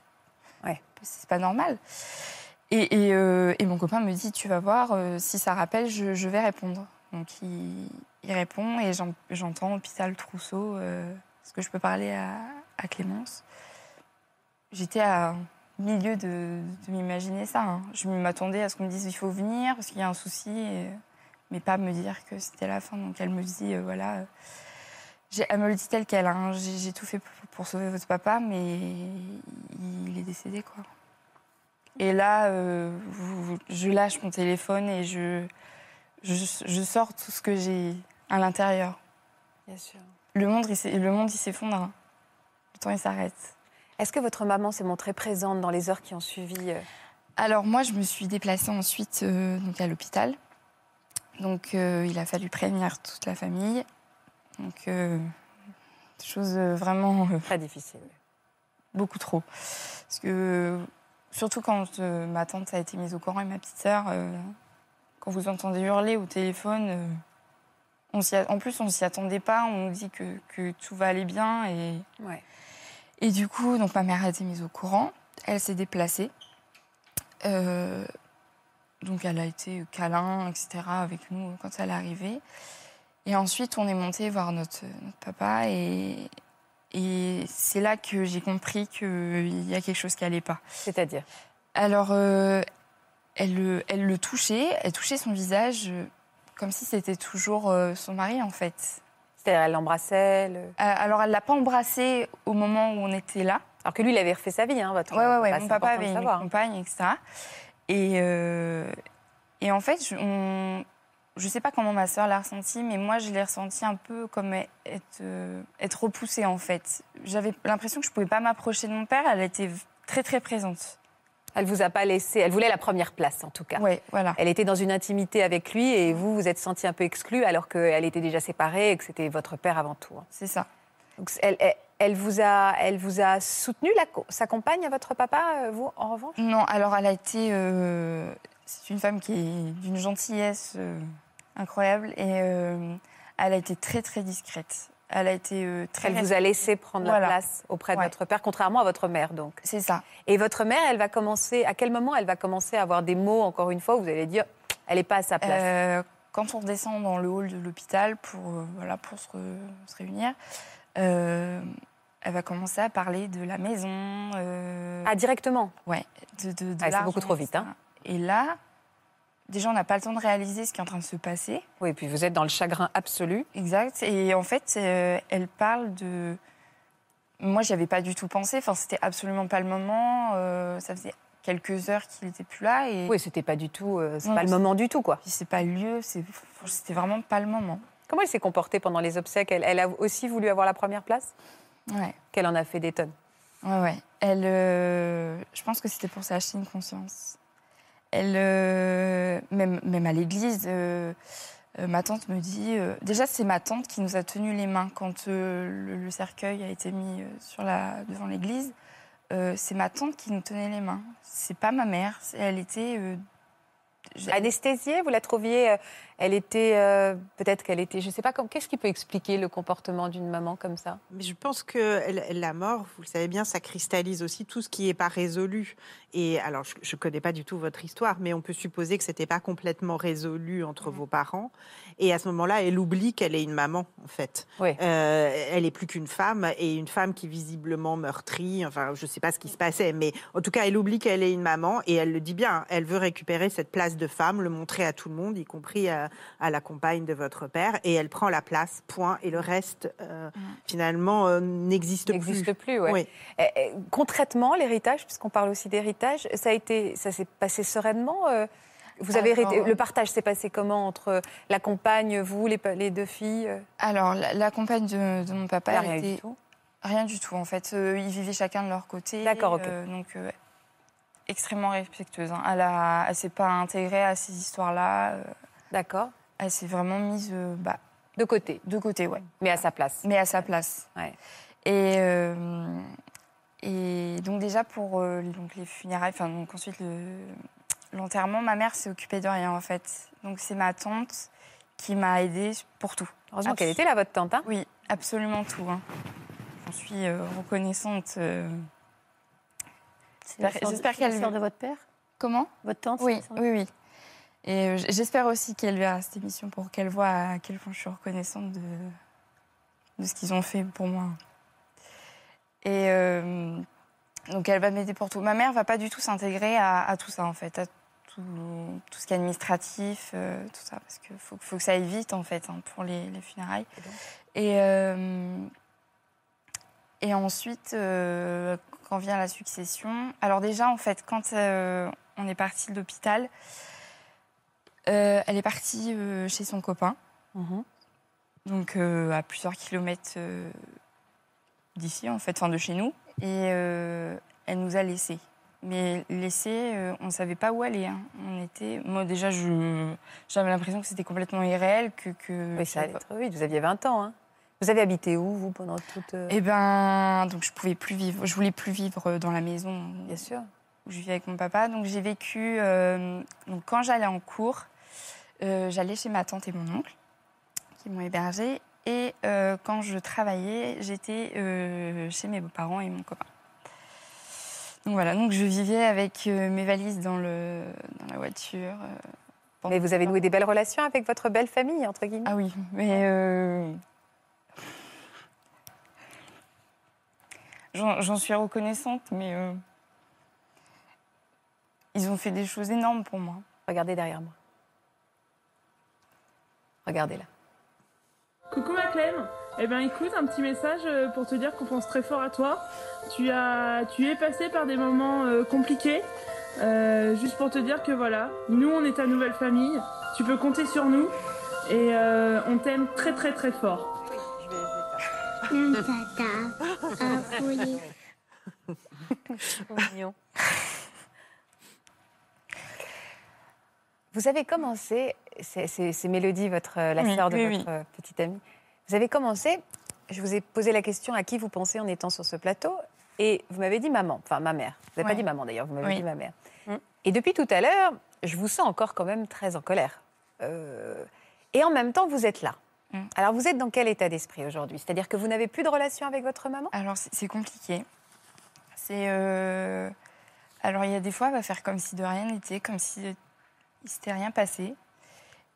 Ouais. C'est pas normal. Et, et, euh, et mon copain me dit, tu vas voir, euh, si ça rappelle, je, je vais répondre. Donc, il, il répond et j'en- j'entends hôpital Trousseau. euh, Est-ce que je peux parler à, à Clémence? J'étais à milieu de, de m'imaginer ça. hein. Je m'attendais à ce qu'on me dise il faut venir parce qu'il y a un souci, et- mais pas me dire que c'était la fin. Donc elle me dit euh, voilà, euh, elle me le dit tel quel. hein. J'ai tout fait pour, sauver votre papa, mais il est décédé quoi. Et là, euh, je lâche mon téléphone et je, je, je sors tout ce que j'ai à l'intérieur. Bien sûr. le monde, il s'est- le monde, il s'effondre. hein. Le temps, il s'arrête. Est-ce que votre maman s'est montrée présente dans les heures qui ont suivi Alors moi, je me suis déplacée ensuite donc à l'hôpital. Donc euh, il a fallu prévenir toute la famille. Donc euh, chose euh, vraiment euh, Très difficile. beaucoup trop. Parce que surtout quand euh, ma tante a été mise au courant et ma petite sœur, euh, quand vous entendez hurler au téléphone, euh, on en plus on s'y attendait pas. On nous dit que, que tout va aller bien et Ouais. et du coup, donc ma mère a été mise au courant. Elle s'est déplacée. Euh, donc elle a été câlin, etc. avec nous quand elle est arrivée. Et ensuite, on est monté voir notre, notre papa et, et c'est là que j'ai compris qu'il y a quelque chose qui allait pas. C'est-à-dire? Alors, euh, elle, le- elle le touchait, elle touchait son visage euh, comme si c'était toujours euh, son mari en fait. C'est-à-dire, elle l'embrassait. le- Euh, alors, elle l'a pas embrassé au moment où on était là. Alors que lui, il avait refait sa vie, hein, votre Ouais, ouais, ouais. papa, Mon papa avait une savoir. compagne, etc. Et, euh, et en fait, je, on, je sais pas comment ma sœur l'a ressenti, mais moi, je l'ai ressenti un peu comme être, euh, être repoussée, en fait. J'avais l'impression que je pouvais pas m'approcher de mon père. Elle était très, très présente. Elle vous a pas laissé. Elle voulait la première place, en tout cas. Ouais, voilà. Elle était dans une intimité avec lui et vous, vous êtes senti un peu exclu alors qu'elle était déjà séparée et que c'était votre père avant tout. hein. C'est ça. Donc, elle, elle, elle vous a, elle vous a soutenu, la, sa compagne, votre papa, euh, vous, en revanche? Non, alors elle a été. euh, c'est une femme qui est d'une gentillesse euh, incroyable et euh, elle a été très, très discrète. Elle a été très. Elle vous a laissé prendre Voilà. la place auprès de Ouais. votre père, contrairement à votre mère, donc. C'est ça. Et votre mère, elle va commencer. À quel moment elle va commencer à avoir des mots, encore une fois, où vous allez dire, elle n'est pas à sa place? quand on redescend dans le hall de l'hôpital pour, euh, voilà, pour se, re- se réunir, euh, elle va commencer à parler de la maison. euh, Ah, directement ouais, de, de, de Ouais, c'est beaucoup trop vite, hein. Et là, déjà, on n'a pas le temps de réaliser ce qui est en train de se passer. Oui, puis vous êtes dans le chagrin absolu. Exact. Et en fait, euh, elle parle de. Moi, j'y avais pas du tout pensé. Enfin, c'était absolument pas le moment. euh, ça faisait quelques heures qu'il était plus là. Et Oui, c'était pas du tout. c'est pas le moment du tout, quoi. c'est pas le lieu. C'était vraiment pas le moment. Comment elle s'est comportée pendant les obsèques? Elle, elle a aussi voulu avoir la première place? Ouais. Qu'elle en a fait des tonnes. Ouais, ouais. Elle, euh, je pense que c'était pour s'acheter une conscience. Elle, euh, même, même à l'église, euh, ma tante me dit. déjà, c'est ma tante qui nous a tenu les mains quand le, le cercueil a été mis sur la, devant l'église. C'est ma tante qui nous tenait les mains. C'est pas ma mère. Elle était. Anesthésiée, vous la trouviez Elle était. euh, Peut-être qu'elle était. Je sais pas, qu'est-ce qui peut expliquer le comportement d'une maman comme ça? Mais je pense que la mort, vous le savez bien, ça cristallise aussi tout ce qui n'est pas résolu. Et alors, je ne connais pas du tout votre histoire, mais on peut supposer que c'était pas complètement résolu entre vos parents. Et à ce moment-là, elle oublie qu'elle est une maman, en fait. Oui. Euh, elle est plus qu'une femme, et une femme qui visiblement meurtrie. Enfin, je ne sais pas ce qui se passait, mais en tout cas, elle oublie qu'elle est une maman, et elle le dit bien. Elle veut récupérer cette place de femme, le montrer à tout le monde, y compris à, à la compagne de votre père, et elle prend la place. Point. Et le reste, euh, finalement, euh, n'existe plus. N'existe plus, ouais. Oui. Eh, eh, Concrètement, l'héritage, puisqu'on parle aussi d'héritage, ça a été, ça s'est passé sereinement. euh, Vous avez Alors- hérité- le partage s'est passé comment entre la compagne, vous, les, deux filles euh, Alors, la, la compagne de, de mon papa, là, elle rien était- du tout. Rien du tout, en fait. Euh, ils vivaient chacun de leur côté. D'accord, ok. euh, donc, euh, extrêmement respectueuse. hein. Elle a, elle s'est pas intégrée à ces histoires-là. D'accord. elle s'est vraiment mise euh, bah, De côté, de côté, ouais. mais à sa place. Mais à sa place. Ouais. Et, euh, et donc, déjà, pour euh, donc les funérailles, enfin, donc ensuite, le- l'enterrement, ma mère s'est occupée de rien, en fait. Donc, c'est ma tante qui m'a aidée pour tout. Heureusement qu'elle était là, votre tante. hein. Oui, absolument tout. hein. J'en suis euh, reconnaissante. euh. C'est la J'espère- qu'elle- sœur de votre père? Comment? Votre tante Oui, oui, oui. Et euh, j'espère aussi qu'elle verra cette émission pour qu'elle voit à quel point je suis reconnaissante de, de ce qu'ils ont fait pour moi. Et euh, donc elle va m'aider pour tout. Ma mère va pas du tout s'intégrer à, à tout ça en fait, à tout, tout ce qui est administratif, euh, tout ça, parce qu'il faut, faut que ça aille vite en fait hein, pour les, les funérailles. Et, euh, et ensuite, quand vient la succession, alors déjà en fait, quand on est parti de l'hôpital, euh, elle est partie euh, chez son copain. Mhm. donc euh, à plusieurs kilomètres euh, d'ici, en fait, enfin de chez nous. Et euh, elle nous a laissés. Mais laissés, euh, on ne savait pas où aller. hein. On était, moi déjà, je- j'avais l'impression que c'était complètement irréel, que. que Oui, ça allait trop vite. Vous aviez 20 ans. hein. Vous avez habité où, vous, pendant toute. euh, Eh ben, donc je pouvais plus vivre. Je voulais plus vivre dans la maison Bien sûr. où je vivais avec mon papa. Donc j'ai vécu. euh, donc quand j'allais en cours, euh, j'allais chez ma tante et mon oncle qui m'ont hébergée. Et euh, quand je travaillais, j'étais euh, chez mes beaux-parents et mon copain. Donc voilà, donc je vivais avec mes valises dans, le, dans la voiture. Mais vous avez noué des belles relations avec votre belle famille, entre guillemets. Ah oui, mais. J'en suis reconnaissante, mais. Ils ont fait des choses énormes pour moi. Regardez derrière moi. Regardez là. Coucou ma Clem. Eh bien écoute, un petit message euh, pour te dire qu'on pense très fort à toi. Tu, as, tu es passé par des moments euh, compliqués. Euh, juste pour te dire que voilà, nous on est ta nouvelle famille. Tu peux compter sur nous. Et euh, on t'aime très très très fort. Vous avez commencé, c'est- Mélodie, votre, euh, la Oui, sœur de oui, votre oui. euh, petite amie. Vous avez commencé, je vous ai posé la question à qui vous pensez en étant sur ce plateau, et vous m'avez dit maman, enfin ma mère. Vous n'avez pas dit maman d'ailleurs, vous m'avez dit ma mère. Mm. Et depuis tout à l'heure, je vous sens encore quand même très en colère. Euh, et en même temps, vous êtes là. Mm. Alors vous êtes dans quel état d'esprit aujourd'hui? C'est-à-dire que vous n'avez plus de relation avec votre maman? Alors, c'est c'est compliqué. C'est. euh, Alors, il y a des fois, elle va faire comme si de rien n'était, comme si il s'était rien passé.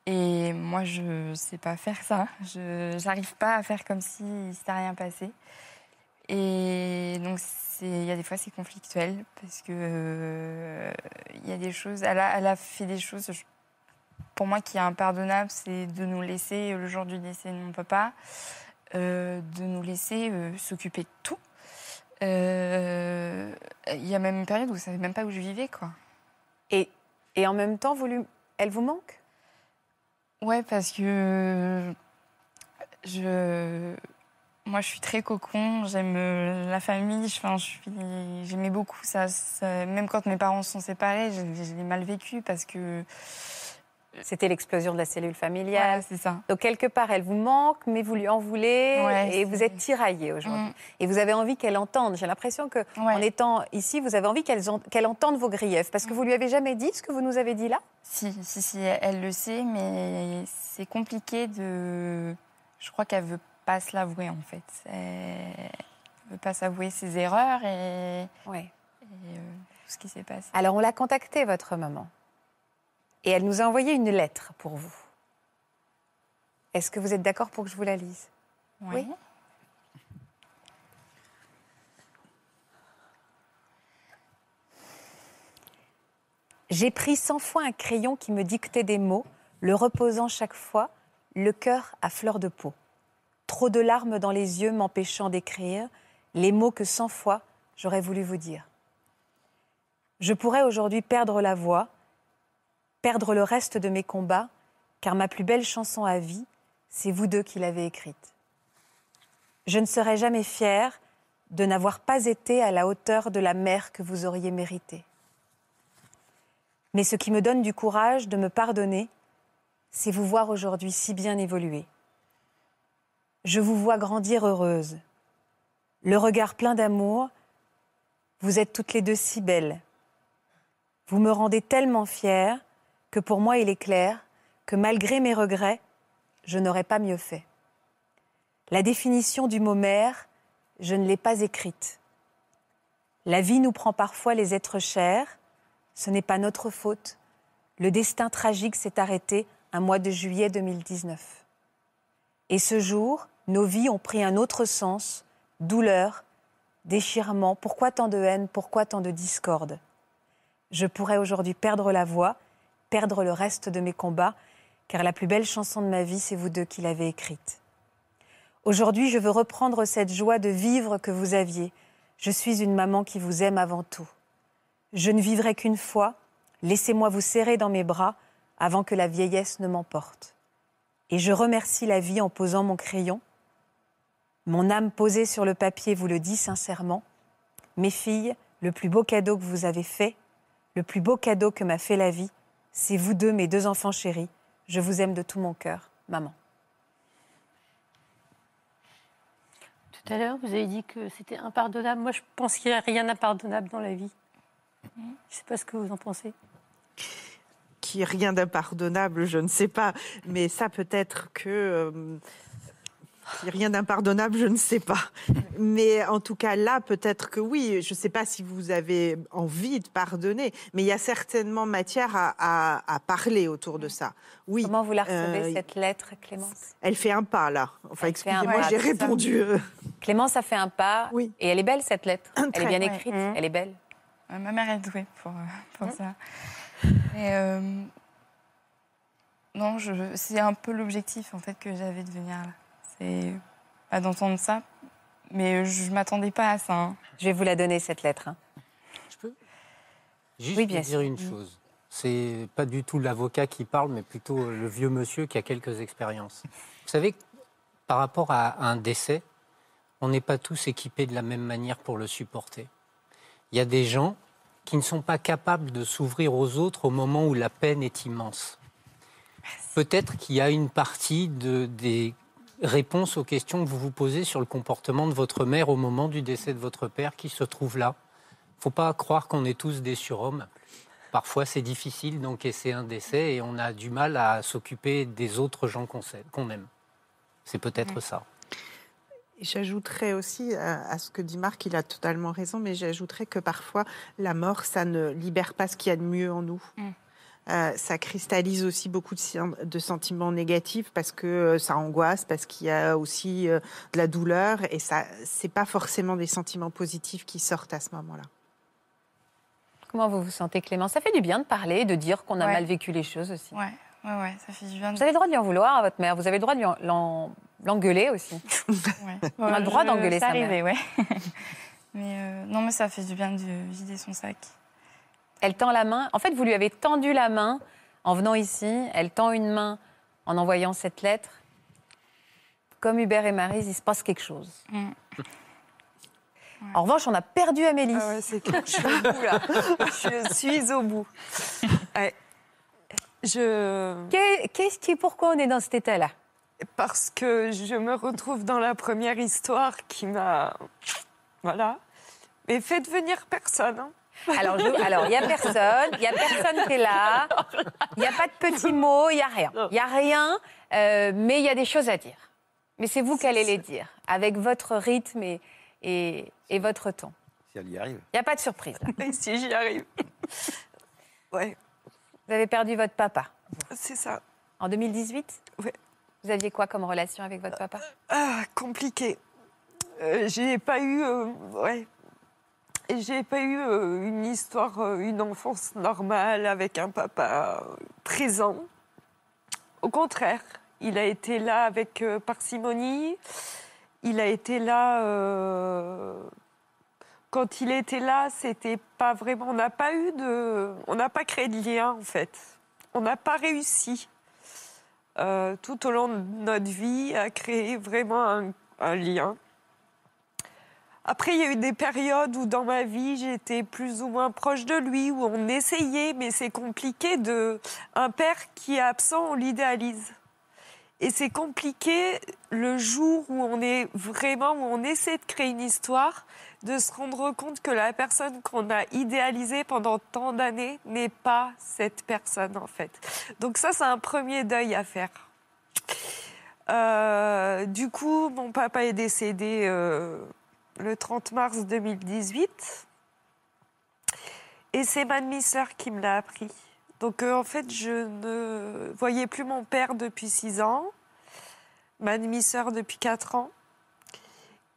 Et moi, je sais pas faire ça. Je n'arrive pas à faire comme si il s'était rien passé. Et donc, il y a des fois, c'est conflictuel parce que euh, il y a des choses. Elle a, fait des choses. Pour moi, qui est impardonnable, c'est de nous laisser le jour du décès de mon papa, euh, de nous laisser euh, s'occuper de tout. Euh, Il y a même une période où je savais même pas où je vivais, quoi. et, et en même temps, elle vous manque? Ouais, parce que je, moi, je suis très cocon. J'aime euh, la famille. Enfin, j'aimais beaucoup ça, Même quand mes parents sont séparés, je l'ai mal vécu parce que. C'était l'explosion de la cellule familiale. C'est ça. Donc quelque part, elle vous manque, mais vous lui en voulez, Ouais, et vous êtes tiraillée aujourd'hui. Mm. Et vous avez envie qu'elle entende. J'ai l'impression que, Ouais. en étant ici, vous avez envie qu'elle en- qu'elle entende vos griefs, parce que vous lui avez jamais dit ce que vous nous avez dit là? Si, si, si, elle le sait, mais c'est compliqué de. Je crois qu'elle veut pas se l'avouer en fait. Elle veut pas s'avouer ses erreurs et, Ouais. et, euh, tout ce qui s'est passé. Alors on l'a contactée, votre maman, et elle nous a envoyé une lettre pour vous. Est-ce que vous êtes d'accord pour que je vous la lise? Ouais. J'ai pris cent fois un crayon qui me dictait des mots, le reposant chaque fois, le cœur à fleur de peau. Trop de larmes dans les yeux m'empêchant d'écrire les mots que cent fois j'aurais voulu vous dire. Je pourrais aujourd'hui perdre la voix, perdre le reste de mes combats, car ma plus belle chanson à vie, c'est vous deux qui l'avez écrite. Je ne serai jamais fière de n'avoir pas été à la hauteur de la mère que vous auriez méritée. Mais ce qui me donne du courage de me pardonner, c'est vous voir aujourd'hui si bien évoluer. Je vous vois grandir heureuse. Le regard plein d'amour, vous êtes toutes les deux si belles. Vous me rendez tellement fière que pour moi il est clair que malgré mes regrets, je n'aurais pas mieux fait. La définition du mot mère, je ne l'ai pas écrite. La vie nous prend parfois les êtres chers, ce n'est pas notre faute. Le destin tragique s'est arrêté un mois de juillet 2019. Et ce jour, nos vies ont pris un autre sens, douleur, déchirement. Pourquoi tant de haine? Pourquoi tant de discorde? Je pourrais aujourd'hui perdre la voix, perdre le reste de mes combats, car la plus belle chanson de ma vie, c'est vous deux qui l'avez écrite. Aujourd'hui, je veux reprendre cette joie de vivre que vous aviez. Je suis une maman qui vous aime avant tout. Je ne vivrai qu'une fois, laissez-moi vous serrer dans mes bras avant que la vieillesse ne m'emporte. Et je remercie la vie en posant mon crayon. Mon âme posée sur le papier vous le dit sincèrement. Mes filles, le plus beau cadeau que vous avez fait, le plus beau cadeau que m'a fait la vie, c'est vous deux, mes deux enfants chéris. Je vous aime de tout mon cœur, maman. Tout à l'heure, vous avez dit que c'était impardonnable. Moi, je pense qu'il n'y a rien d'impardonnable dans la vie. Je ne sais pas ce que vous en pensez. Qui est rien d'impardonnable, je ne sais pas. Mais ça, peut-être que. euh, a rien d'impardonnable, je ne sais pas. Mais en tout cas, là, peut-être que oui. Je ne sais pas si vous avez envie de pardonner, mais il y a certainement matière à, à- à parler autour de ça. Oui. Comment vous la recevez, Euh, cette lettre, Clémence? Elle fait un pas, là. Enfin, Elle fait un excusez-moi, pas, j'ai répondu. euh, Clémence a fait un pas. Oui. Et elle est belle, cette lettre. Elle est Très. bien Ouais. écrite. Elle est belle. Ma mère est douée pour, euh, pour ça. Euh, non, je- c'est un peu l'objectif en fait que j'avais de venir là. C'est pas d'entendre ça, mais je m'attendais pas à ça. hein. Je vais vous la donner, cette lettre. hein. Je peux Juste Oui, bien dire sûr. une chose. C'est pas du tout l'avocat qui parle, mais plutôt le vieux monsieur qui a quelques expériences. Vous savez, par rapport à un décès, on n'est pas tous équipés de la même manière pour le supporter. Il y a des gens qui ne sont pas capables de s'ouvrir aux autres au moment où la peine est immense. Peut-être qu'il y a une partie de, des réponses aux questions que vous vous posez sur le comportement de votre mère au moment du décès de votre père qui se trouve là. faut pas croire qu'on est tous des surhommes. Parfois, c'est difficile d'encaisser un décès et on a du mal à s'occuper des autres gens qu'on aime. C'est peut-être ça. J'ajouterais aussi à, à ce que dit Marc, il a totalement raison, mais j'ajouterais que parfois la mort, ça ne libère pas ce qu'il y a de mieux en nous. Mm. Euh, ça cristallise aussi beaucoup de, sentiments négatifs parce que euh, ça angoisse, parce qu'il y a aussi euh, de la douleur et ça, c'est pas forcément des sentiments positifs qui sortent à ce moment-là. Comment vous vous sentez, Clémence Ça fait du bien de parler, de dire qu'on a Ouais. mal vécu les choses aussi. Ouais, ouais, ouais, ça fait du bien. de- Vous avez le droit de lui en vouloir à votre mère. Vous avez le droit de lui en- l'en- l'engueuler aussi. Ouais. On a le droit Je- d'engueuler sa mère. arrivé, ouais. mais euh, non, mais ça fait du bien de vider son sac. Elle tend la main. En fait, vous lui avez tendu la main en venant ici. Elle tend une main en envoyant cette lettre. Comme Hubert et Marise, il se passe quelque chose. Mm. En revanche, on a perdu Amélie. Ah ouais, c'est clair. Je suis au bout, là. Je suis au bout. Ouais. Je... Qu'est- Qu'est-ce qui, pourquoi on est dans cet état-là? Parce que je me retrouve dans la première histoire qui m'a... Voilà. Mais fait devenir personne. hein. Alors, je- alors, il n'y a personne, il n'y a personne qui est là, il n'y a pas de petits mots, il n'y a rien. Il n'y a rien, euh, mais il y a des choses à dire. Mais c'est vous qui allez les dire, avec votre rythme et, et, et votre ton. Si elle y arrive. Il n'y a pas de surprise. là. Et si j'y arrive. Ouais, Vous avez perdu votre papa c'est ça. en 2018 Ouais. Vous aviez quoi comme relation avec votre papa? Ah, compliqué. Euh, j'ai pas eu, euh, ouais, j'ai pas eu euh, une histoire, euh, une enfance normale avec un papa euh, présent. Au contraire, il a été là avec parcimonie. Il a été là. quand il était là, c'était pas vraiment. On n'a pas eu de, on n'a pas créé de lien en fait. On n'a pas réussi tout au long de notre vie à créer vraiment un lien. Après, il y a eu des périodes où dans ma vie, j'étais plus ou moins proche de lui, où on essayait, mais c'est compliqué de... Un père qui est absent, on l'idéalise. Et c'est compliqué le jour où on est vraiment, où on essaie de créer une histoire, de se rendre compte que la personne qu'on a idéalisée pendant tant d'années n'est pas cette personne en fait. Donc ça, c'est un premier deuil à faire. Euh, du coup, mon papa est décédé euh, le 30 mars 2018. Et c'est ma demi-sœur qui me l'a appris. Donc euh, en fait, je ne voyais plus mon père depuis 6 ans, ma demi-sœur depuis 4 ans.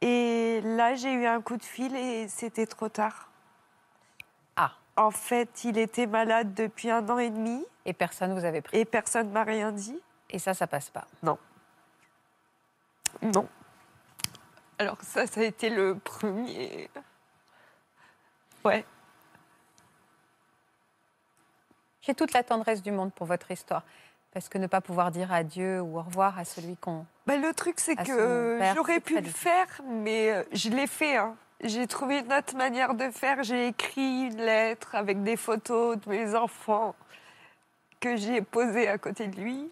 Et là, j'ai eu un coup de fil et c'était trop tard. Ah. En fait, il était malade depuis un an et demi Et personne vous avait pris. et personne m'a rien dit. Et ça, ça passe pas. Non. Non. Alors ça, ça a été le premier. Ouais. J'ai toute la tendresse du monde pour votre histoire. Parce que ne pas pouvoir dire adieu ou au revoir à celui qu'on. Bah, le truc, c'est que j'aurais pu le faire, mais euh, je l'ai fait. hein. J'ai trouvé une autre manière de faire. J'ai écrit une lettre avec des photos de mes enfants que j'ai posées à côté de lui.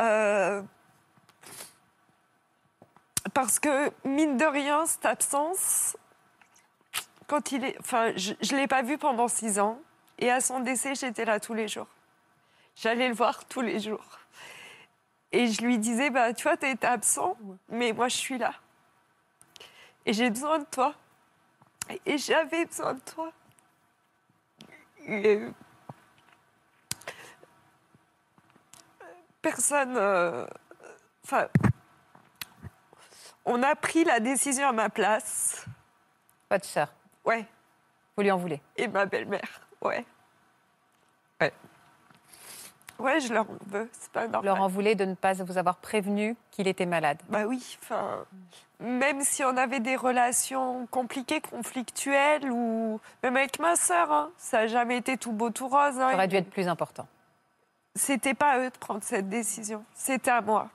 Euh, parce que, mine de rien, cette absence, quand il est. Enfin, je ne l'ai pas vu pendant six ans. Et à son décès, j'étais là tous les jours. J'allais le voir tous les jours. Et je lui disais, bah, tu vois, tu été absent, mais moi, je suis là. Et j'ai besoin de toi. Et j'avais besoin de toi. Et personne. euh, Enfin. On a pris la décision à ma place. Votre sœur, Ouais. vous lui en voulez. Et ma belle-mère. Ouais. Ouais. Ouais, je leur en veux. C'est pas normal. Leur en voulez de ne pas vous avoir prévenu qu'il était malade. Bah oui, enfin, même si on avait des relations compliquées, conflictuelles, ou même avec ma sœur, hein, ça n'a jamais été tout beau, tout rose. hein. Ça aurait dû être plus important. C'était pas à eux de prendre cette décision, c'était à moi.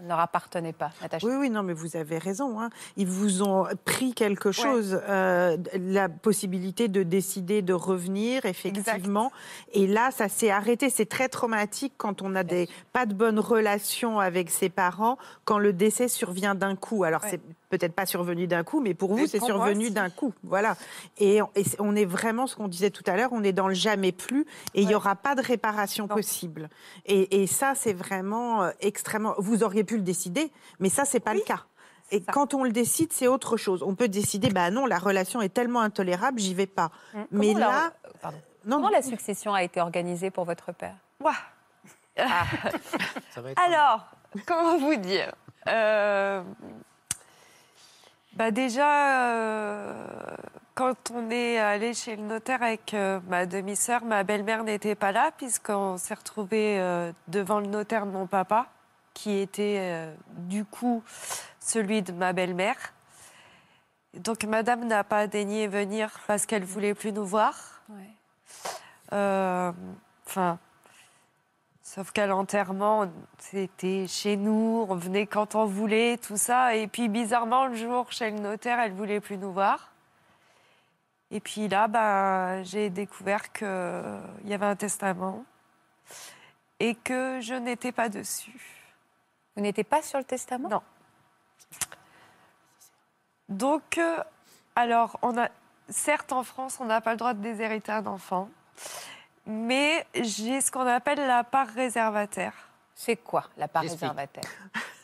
Ça ne leur appartenait pas, Natacha. Oui, oui, non, mais vous avez raison. hein. Ils vous ont pris quelque chose, euh, la possibilité de décider de revenir, effectivement. Et là, ça s'est arrêté. C'est très traumatique quand on n'a des, pas de bonnes relations avec ses parents, quand le décès survient d'un coup. Alors, Ouais. c'est peut-être pas survenu d'un coup, mais pour vous, Mais c'est survenu si. d'un coup. Voilà. Et, on- et c'est- on est vraiment, ce qu'on disait tout à l'heure, on est dans le jamais plus et il n'y aura pas de réparation Non. possible. Et, et ça, c'est vraiment euh, extrêmement. Vous auriez pu le décider, mais ça, c'est pas le cas. Et ça. quand on le décide, c'est autre chose. On peut décider, bah non, la relation est tellement intolérable, j'y vais pas. Mais Comment la- là, pardon. non, Comment la succession a été organisée pour votre père? Ouah. Ça va être Alors, comment vous dire? Euh, bah Déjà, euh, quand on est allé chez le notaire avec euh, ma demi-sœur, ma belle-mère n'était pas là, puisqu'on s'est retrouvés euh, devant le notaire de mon papa, qui était du coup celui de ma belle-mère. Donc, madame n'a pas daigné venir parce qu'elle voulait plus nous voir. Enfin, sauf qu'à l'enterrement, c'était chez nous, on venait quand on voulait, tout ça. Et puis, bizarrement, le jour chez le notaire, elle voulait plus nous voir. Et puis là, bah, j'ai découvert qu'il y avait un testament et que je n'étais pas dessus. Vous n'étiez pas sur le testament? Non. Donc, euh, alors, on a, certes, en France, on n'a pas le droit de déshériter un enfant, mais j'ai ce qu'on appelle la part réservataire. C'est quoi la part réservataire?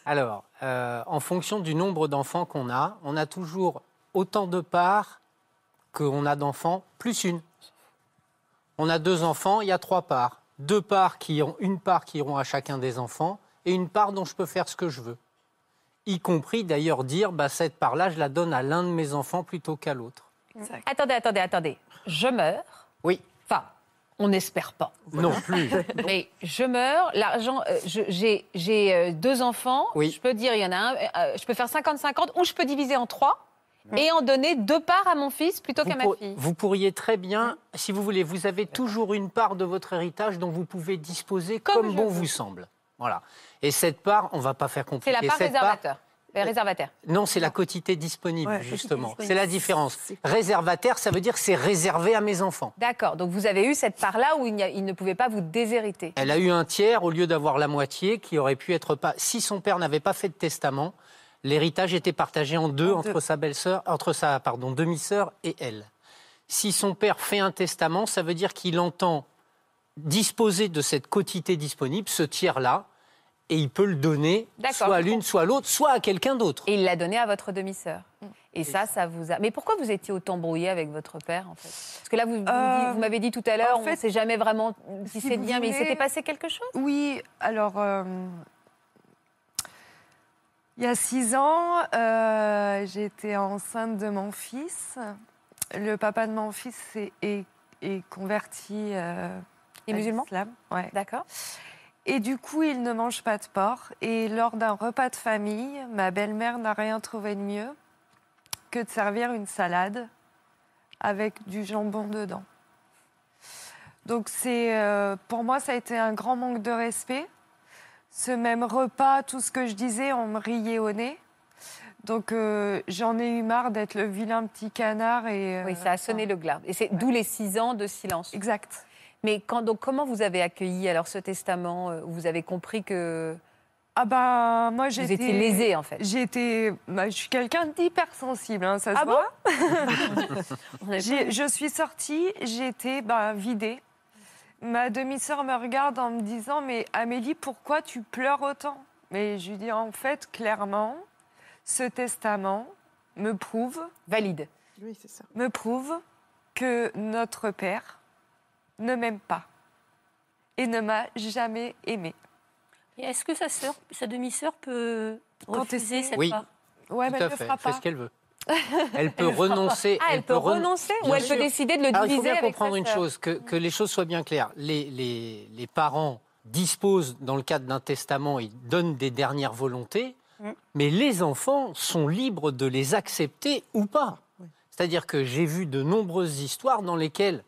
Alors, euh, en fonction du nombre d'enfants qu'on a, on a toujours autant de parts qu'on a d'enfants, plus une. On a deux enfants, il y a trois parts. Deux parts qui ont une part qui iront à chacun des enfants et une part dont je peux faire ce que je veux. Y compris d'ailleurs dire, bah, cette part-là, je la donne à l'un de mes enfants plutôt qu'à l'autre. Attendez, attendez, attendez. Je meurs. Oui, on n'espère pas. non plus. Mais je meurs, l'argent, euh, j'ai j'ai, euh, deux enfants. Oui. Je peux dire, il y en a un, euh, je peux faire 50-50 ou je peux diviser en trois et en donner deux parts à mon fils plutôt qu'à ma fille. vous pourriez très bien, si vous voulez, vous avez toujours une part de votre héritage dont vous pouvez disposer Comme bon veux. vous semble. Voilà. Et cette part, on va pas faire C'est compliqué. la part cette réservateur. Euh, réservataire. non, c'est la quotité disponible, Ouais, justement. C'est la différence. Réservataire, ça veut dire c'est réservé à mes enfants. D'accord. Donc vous avez eu cette part-là où il, n'y a- il ne pouvait pas vous déshériter. Elle a eu un tiers au lieu d'avoir la moitié qui aurait pu être pas. Si son père n'avait pas fait de testament, l'héritage était partagé en deux En entre deux. sa belle-sœur, entre sa pardon demi-sœur et elle. Si son père fait un testament, ça veut dire qu'il entend disposer de cette quotité disponible, ce tiers-là, et il peut le donner soit à l'une, soit à l'autre, soit à quelqu'un d'autre. Et il l'a donné à votre demi-sœur. Mm. Et ça, ça vous a. Mais pourquoi vous étiez autant brouillé avec votre père, en fait? Parce que là, vous, Euh, vous m'avez dit tout à l'heure, en on ne sait jamais vraiment si, si c'est bien, mais il s'était passé quelque chose? Oui, alors, euh, il y a six ans, euh, j'étais enceinte de mon fils. Le papa de mon fils est, est- est converti euh, musulmans l'islam, ouais. D'accord. Et du coup, il ne mange pas de porc. Et lors d'un repas de famille, ma belle-mère n'a rien trouvé de mieux que de servir une salade avec du jambon dedans. Donc c'est, euh, pour moi, ça a été un grand manque de respect. Ce même repas, tout ce que je disais, on me riait au nez. Donc euh, j'en ai eu marre d'être le vilain petit canard et. Oui, euh, ça a sonné le glas. Et c'est d'où les six ans de silence. Exact. Mais quand, donc, comment vous avez accueilli alors ce testament euh, Vous avez compris que Ah bah moi vous j'étais. étiez lésé en fait? J'ai été, bah, je suis quelqu'un d'hypersensible, hein, ça se Ah bon? Voit. Je suis sortie, j'étais bah, vidée. Ma demi-sœur me regarde en me disant Mais Amélie, pourquoi tu pleures autant? Mais je lui dis En fait, clairement, ce testament me prouve, Valide. Oui, c'est ça. me prouve que notre père ne m'aime pas et ne m'a jamais aimée. Est-ce que sa sœur, sa demi-sœur peut Contester. refuser cette Oui. part? Ouais, mais Tout elle à ne fait, fera elle fait pas. ce qu'elle veut. Elle peut renoncer. Ah, elle, peut ren- renoncer ou elle peut décider de le Alors, il diviser faut bien avec comprendre une chose, que, que les choses soient bien claires. Les, les- les parents disposent, dans le cadre d'un testament, ils donnent des dernières volontés, Mm. mais les enfants sont libres de les accepter ou pas. C'est-à-dire que j'ai vu de nombreuses histoires dans lesquelles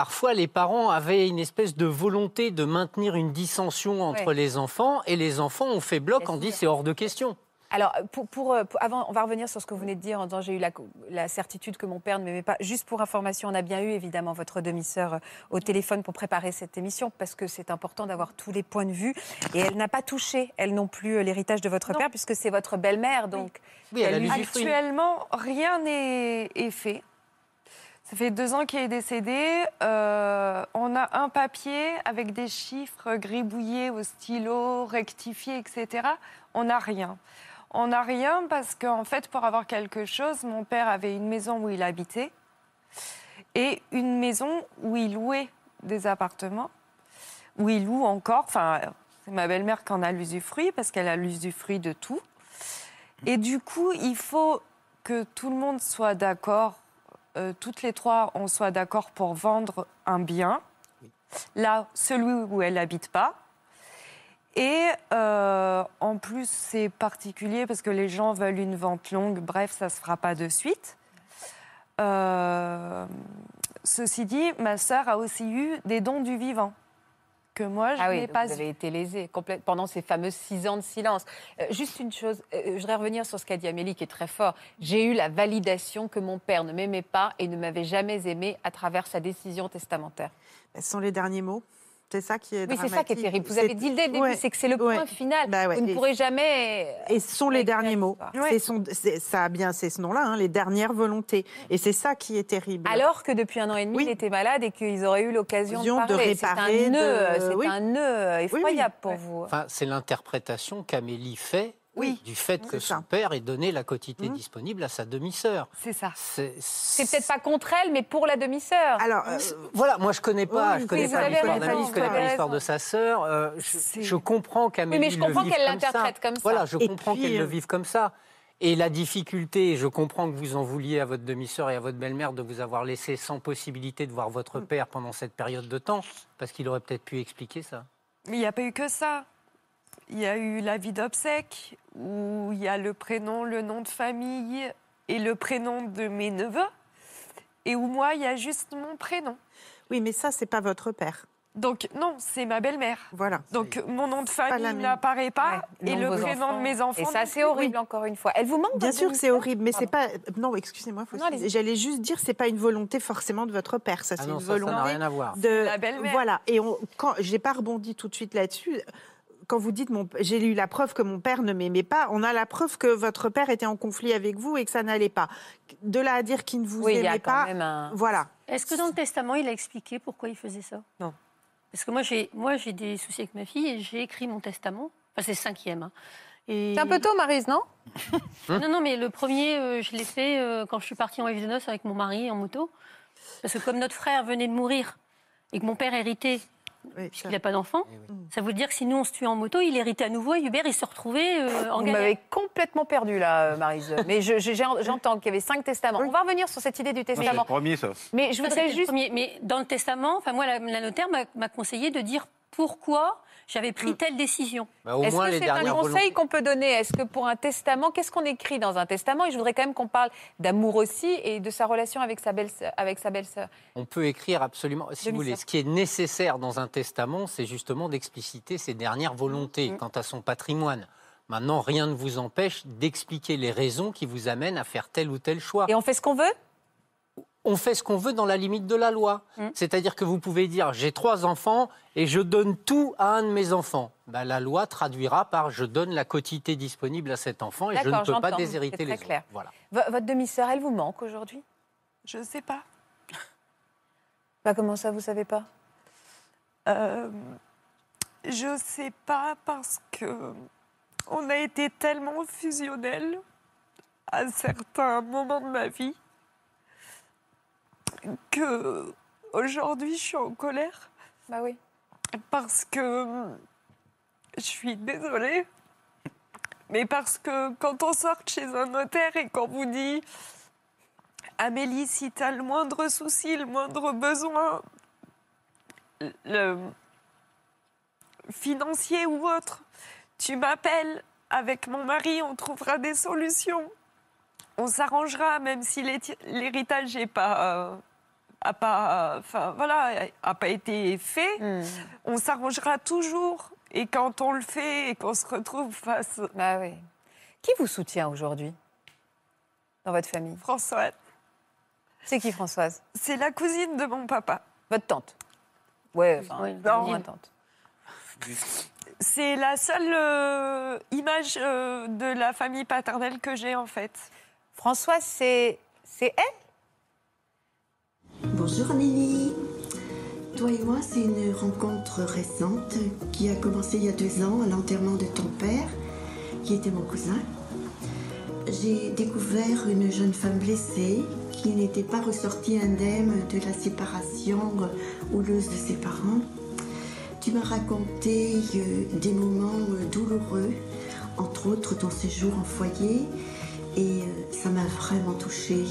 parfois les parents avaient une espèce de volonté de maintenir une dissension entre Ouais. les enfants, et les enfants ont fait bloc en dit c'est hors de question. Alors, pour, pour, euh, pour- avant, on va revenir sur ce que vous venez de dire en disant j'ai eu la, la certitude que mon père ne m'aimait pas. Juste pour information, on a bien eu évidemment votre demi-sœur euh, au téléphone pour préparer cette émission parce que c'est important d'avoir tous les points de vue. Et elle n'a pas touché, elle non plus, euh, l'héritage de votre Non. père puisque c'est votre belle-mère. Donc, Oui, elle. Actuellement, rien n'est est fait. Ça fait deux ans qu'il est décédé. Euh, on a un papier avec des chiffres gribouillés au stylo, rectifiés, etc. On n'a rien. On n'a rien parce qu'en fait, pour avoir quelque chose, mon père avait une maison où il habitait et une maison où il louait des appartements, où il loue encore. Enfin, c'est ma belle-mère qui en a l'usufruit parce qu'elle a l'usufruit de tout. Et du coup, il faut que tout le monde soit d'accord, euh, toutes les trois, on soit d'accord pour vendre un bien. Là, celui où elle n'habite pas. Et euh, en plus, c'est particulier parce que les gens veulent une vente longue. Bref, ça ne se fera pas de suite. Euh, ceci dit, ma sœur a aussi eu des dons du vivant que moi, je ah oui, n'ai pas vous avez été lésée complète pendant ces fameux six ans de silence. Euh, juste une chose, euh, je voudrais revenir sur ce qu'a dit Amélie qui est très fort. J'ai eu la validation que mon père ne m'aimait pas et ne m'avait jamais aimé à travers sa décision testamentaire. Ce sont les derniers mots. C'est ça qui est Oui, c'est ça qui est terrible. Vous avez dit dès le début, Ouais, c'est que c'est le point ouais. final. Bah ouais, Vous ne et- pourrez jamais. Et ce sont les derniers mots. son- ça a bien, c'est ce nom-là, hein, les dernières volontés. Et c'est ça qui est terrible. Alors que depuis un an et demi, Oui. il était malade et qu'ils auraient eu l'occasion de L'occasion de parler. C'est un réparer, nœud, de- c'est oui. un nœud effroyable pour Ouais. vous. Enfin, c'est l'interprétation qu'Amélie fait Oui. du fait que ça. son père ait donné la quotité Mhm. disponible à sa demi-sœur. C'est ça. C'est C'est peut-être pas contre elle, mais pour la demi-sœur. Alors, euh, Voilà, moi je connais pas, Oui, je connais pas avez l'histoire d'Amélie, je connais pas l'histoire de sa sœur. euh, je, comprends qu'Amélie Oui, mais je le comprends vive qu'elle comme ça. l'interprète comme ça. Voilà, je Et comprends qu'elle le euh, vive comme ça. Et la difficulté, je comprends que vous en vouliez à votre demi-sœur et à votre belle-mère de vous avoir laissé sans possibilité de voir votre père pendant cette période de temps, parce qu'il aurait peut-être pu expliquer ça. Mais il n'y a pas eu que ça. Il y a eu la vie d'obsèques, où il y a le prénom, le nom de famille et le prénom de mes neveux. Et où moi, il y a juste mon prénom. oui, mais ça, c'est pas votre père. Donc non, c'est ma belle-mère. Voilà. Donc mon nom de famille n'apparaît pas Ouais, et le prénom enfants. de mes enfants. Et ça, c'est horrible, encore une fois. Elle vous manque Bien sûr que c'est horrible, mais c'est pas. Non, excusez-moi. J'allais juste dire, c'est pas une volonté forcément de votre père. Ça, Ah c'est non, une ça, ça n'a volonté rien à voir. de la belle-mère. Voilà. Et on, quand j'ai pas rebondi tout de suite là-dessus. Quand vous dites mon, j'ai eu la preuve que mon père ne m'aimait pas, on a la preuve que votre père était en conflit avec vous et que ça n'allait pas. De là à dire qu'il ne vous Oui, il y a aimait quand pas, même un. voilà. Est-ce que dans le testament, il a expliqué pourquoi il faisait ça? Non. Parce que moi, j'ai moi j'ai des soucis avec ma fille et j'ai écrit mon testament. Enfin, c'est le cinquième. hein. Et... C'est un peu tôt, Marise, non? Non, non, mais le premier, euh, je l'ai fait euh, quand je suis partie en voyage de noces avec mon mari en moto. Parce que comme notre frère venait de mourir et que mon père héritait, Oui, puisqu'il n'a pas d'enfant, ça veut dire que si nous on se tue en moto, il héritait à nouveau et Hubert il se retrouvait euh, en Vous galère. m'avez complètement perdu là, euh, Marise. Mais je- j'entends qu'il y avait cinq testaments. On va revenir sur cette idée du le testament. premier, ça. Mais je Ça, voudrais juste. premier. Mais dans le testament, enfin moi, la, la notaire m'a- m'a conseillé de dire pourquoi J'avais pris telle décision. Bah, Est-ce que c'est un conseil qu'on peut donner? Est-ce que pour un testament, qu'est-ce qu'on écrit dans un testament? Et je voudrais quand même qu'on parle d'amour aussi et de sa relation avec sa belle-sœur. Belle-sœur. On peut écrire absolument. Si vous voulez, ce qui est nécessaire dans un testament, c'est justement d'expliciter ses dernières volontés Mm. quant à son patrimoine. Maintenant, rien ne vous empêche d'expliquer les raisons qui vous amènent à faire tel ou tel choix. Et on fait ce qu'on veut? On fait ce qu'on veut dans la limite de la loi. Mm. C'est-à-dire que vous pouvez dire j'ai trois enfants et je donne tout à un de mes enfants. Ben, la loi traduira par je donne la quotité disponible à cet enfant et je ne peux pas déshériter les clair. autres. Voilà. V- Votre demi-sœur, elle vous manque aujourd'hui? Je sais pas. bah, Comment ça, vous savez pas? Euh, je sais pas parce que on a été tellement fusionnels à certains moments de ma vie que aujourd'hui je suis en colère Bah oui. parce que je suis désolée, mais parce que quand on sort chez un notaire et qu'on vous dit Amélie, si tu as le moindre souci, le moindre besoin, le financier ou autre, tu m'appelles avec mon mari, on trouvera des solutions. On s'arrangera, même si l'héritage n'est pas, euh, a pas, enfin voilà, a pas été fait Hmm. on s'arrangera toujours. Et quand on le fait et qu'on se retrouve face Bah oui. Qui vous soutient aujourd'hui dans votre famille? Françoise, C'est qui, Françoise? C'est la cousine de mon papa. Votre tante? Ouais, enfin, Oui, non. moins tante. C'est la seule euh, image euh, de la famille paternelle que j'ai en fait. Françoise, c'est c'est elle? Bonjour Amélie. Toi et moi, c'est une rencontre récente qui a commencé il y a deux ans à l'enterrement de ton père, qui était mon cousin. J'ai découvert une jeune femme blessée qui n'était pas ressortie indemne de la séparation houleuse de ses parents. Tu m'as raconté euh, des moments euh, douloureux, entre autres ton séjour en foyer, et euh, ça m'a vraiment touchée.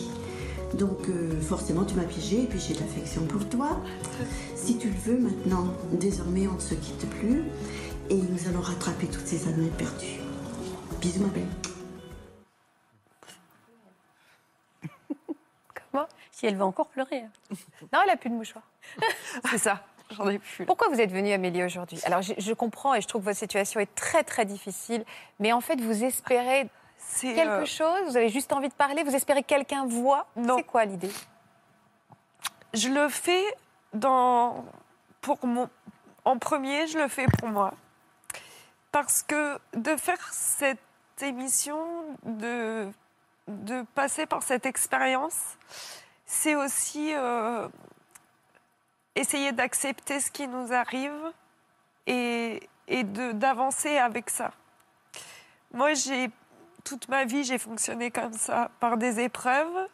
Donc euh, forcément tu m'as piégée et puis j'ai de l'affection pour toi. Si tu le veux maintenant, désormais on ne se quitte plus et nous allons rattraper toutes ces années perdues. Bisous ma belle. Comment? Si elle va encore pleurer. hein. Non, elle a plus de mouchoir. C'est ça, j'en ai plus. Pourquoi vous êtes venue, Amélie, aujourd'hui? Alors, je, je comprends et je trouve que votre situation est très, très difficile. Mais en fait, vous espérez quelque euh, chose Vous avez juste envie de parler Vous espérez que quelqu'un voit Non. C'est quoi l'idée? Je le fais dans pour mon en premier, je le fais pour moi. Parce que de faire cette émission, de, de passer par cette expérience, c'est aussi euh, essayer d'accepter ce qui nous arrive et, et de- d'avancer avec ça. Moi, j'ai toute ma vie, j'ai fonctionné comme ça, par des épreuves.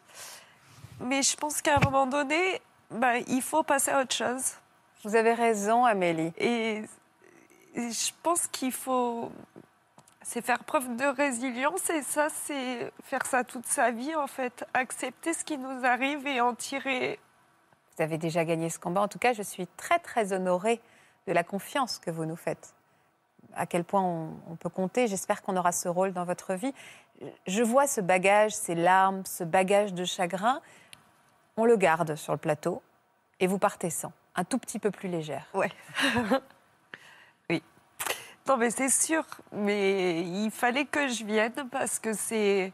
Mais je pense qu'à un moment donné, ben, il faut passer à autre chose. Vous avez raison, Amélie. Et, et je pense qu'il faut. C'est faire preuve de résilience et ça, c'est faire ça toute sa vie, en fait. Accepter ce qui nous arrive et en tirer. Vous avez déjà gagné ce combat. En tout cas, je suis très, très honorée de la confiance que vous nous faites. À quel point on, peut compter. J'espère qu'on aura ce rôle dans votre vie. Je vois ce bagage, ces larmes, ce bagage de chagrin. On le garde sur le plateau et vous partez sans, un tout petit peu plus légère. Ouais. oui. Non, mais c'est sûr. Mais il fallait que je vienne parce que c'est.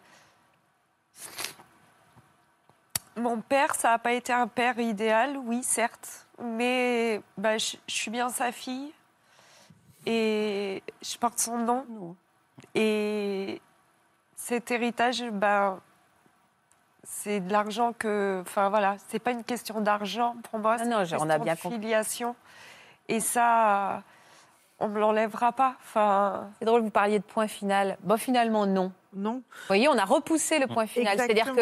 Mon père, ça n'a pas été un père idéal, oui, certes. Mais bah, je suis bien sa fille. Et je porte son en dedans. Et cet héritage, ben, c'est de l'argent que. Enfin voilà, c'est pas une question d'argent pour moi, ah c'est une non, on a bien de filiation. Et ça, on ne me l'enlèvera pas. Enfin... C'est drôle, vous parliez de point final. Bon, finalement, non. Non. Vous voyez, on a repoussé le point final. C'est-à-dire que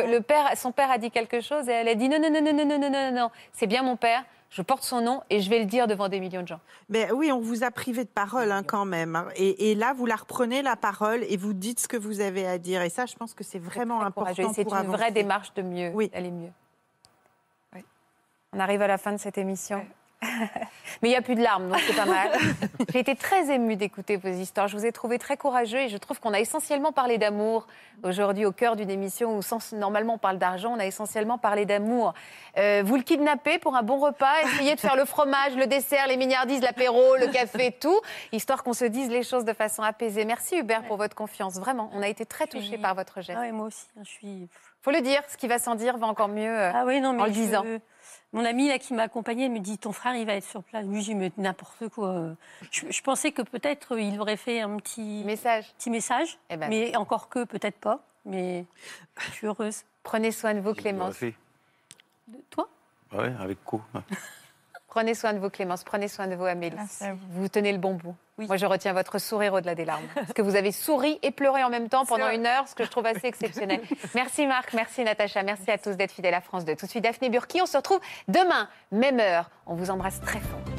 son père a dit quelque chose et elle a dit non, non, non, non, non, non, non, non. C'est bien mon père, je porte son nom et je vais le dire devant des millions de gens. Mais oui, on vous a privé de parole hein, quand même. hein. Et, et là, vous la reprenez la parole et vous dites ce que vous avez à dire. Et ça, je pense que c'est vraiment important. C'est une avancer. vraie démarche de mieux, Oui. d'aller mieux. Oui. On arrive à la fin de cette émission. Ouais. Mais il n'y a plus de larmes, donc c'est pas mal. J'ai été très émue d'écouter vos histoires. Je vous ai trouvé très courageux et je trouve qu'on a essentiellement parlé d'amour aujourd'hui au cœur d'une émission où sans, normalement on parle d'argent, on a essentiellement parlé d'amour. Euh, vous le kidnappez pour un bon repas, essayez de faire le fromage, le dessert, les mignardises, l'apéro, le café, tout, histoire qu'on se dise les choses de façon apaisée. Merci Hubert pour votre confiance. Vraiment, on a été très touchés par votre geste. Ah ouais, moi aussi, hein, je suis. Faut le dire, ce qui va sans dire va encore mieux euh, Ah oui, non, mais en le je- disant. Mon ami là, qui m'a accompagnée me dit ton frère il va être sur place. Lui j'ai dit n'importe quoi. Je, je pensais que peut-être euh, il aurait fait un petit message, petit message, Eh ben mais encore que peut-être pas. Mais je suis heureuse. Prenez soin de vous, Clémence. fait. Toi? Ah ouais, avec quoi? Prenez soin de vous, Clémence. Prenez soin de vous, Amélie. vous. tenez le bon bout. Moi, je retiens votre sourire au-delà des larmes. Parce que vous avez souri et pleuré en même temps pendant une heure, ce que je trouve assez exceptionnel. Merci Marc, merci Natacha, merci à tous d'être fidèles à France 2. Tout de suite, Daphné Burki. On se retrouve demain, même heure. On vous embrasse très fort.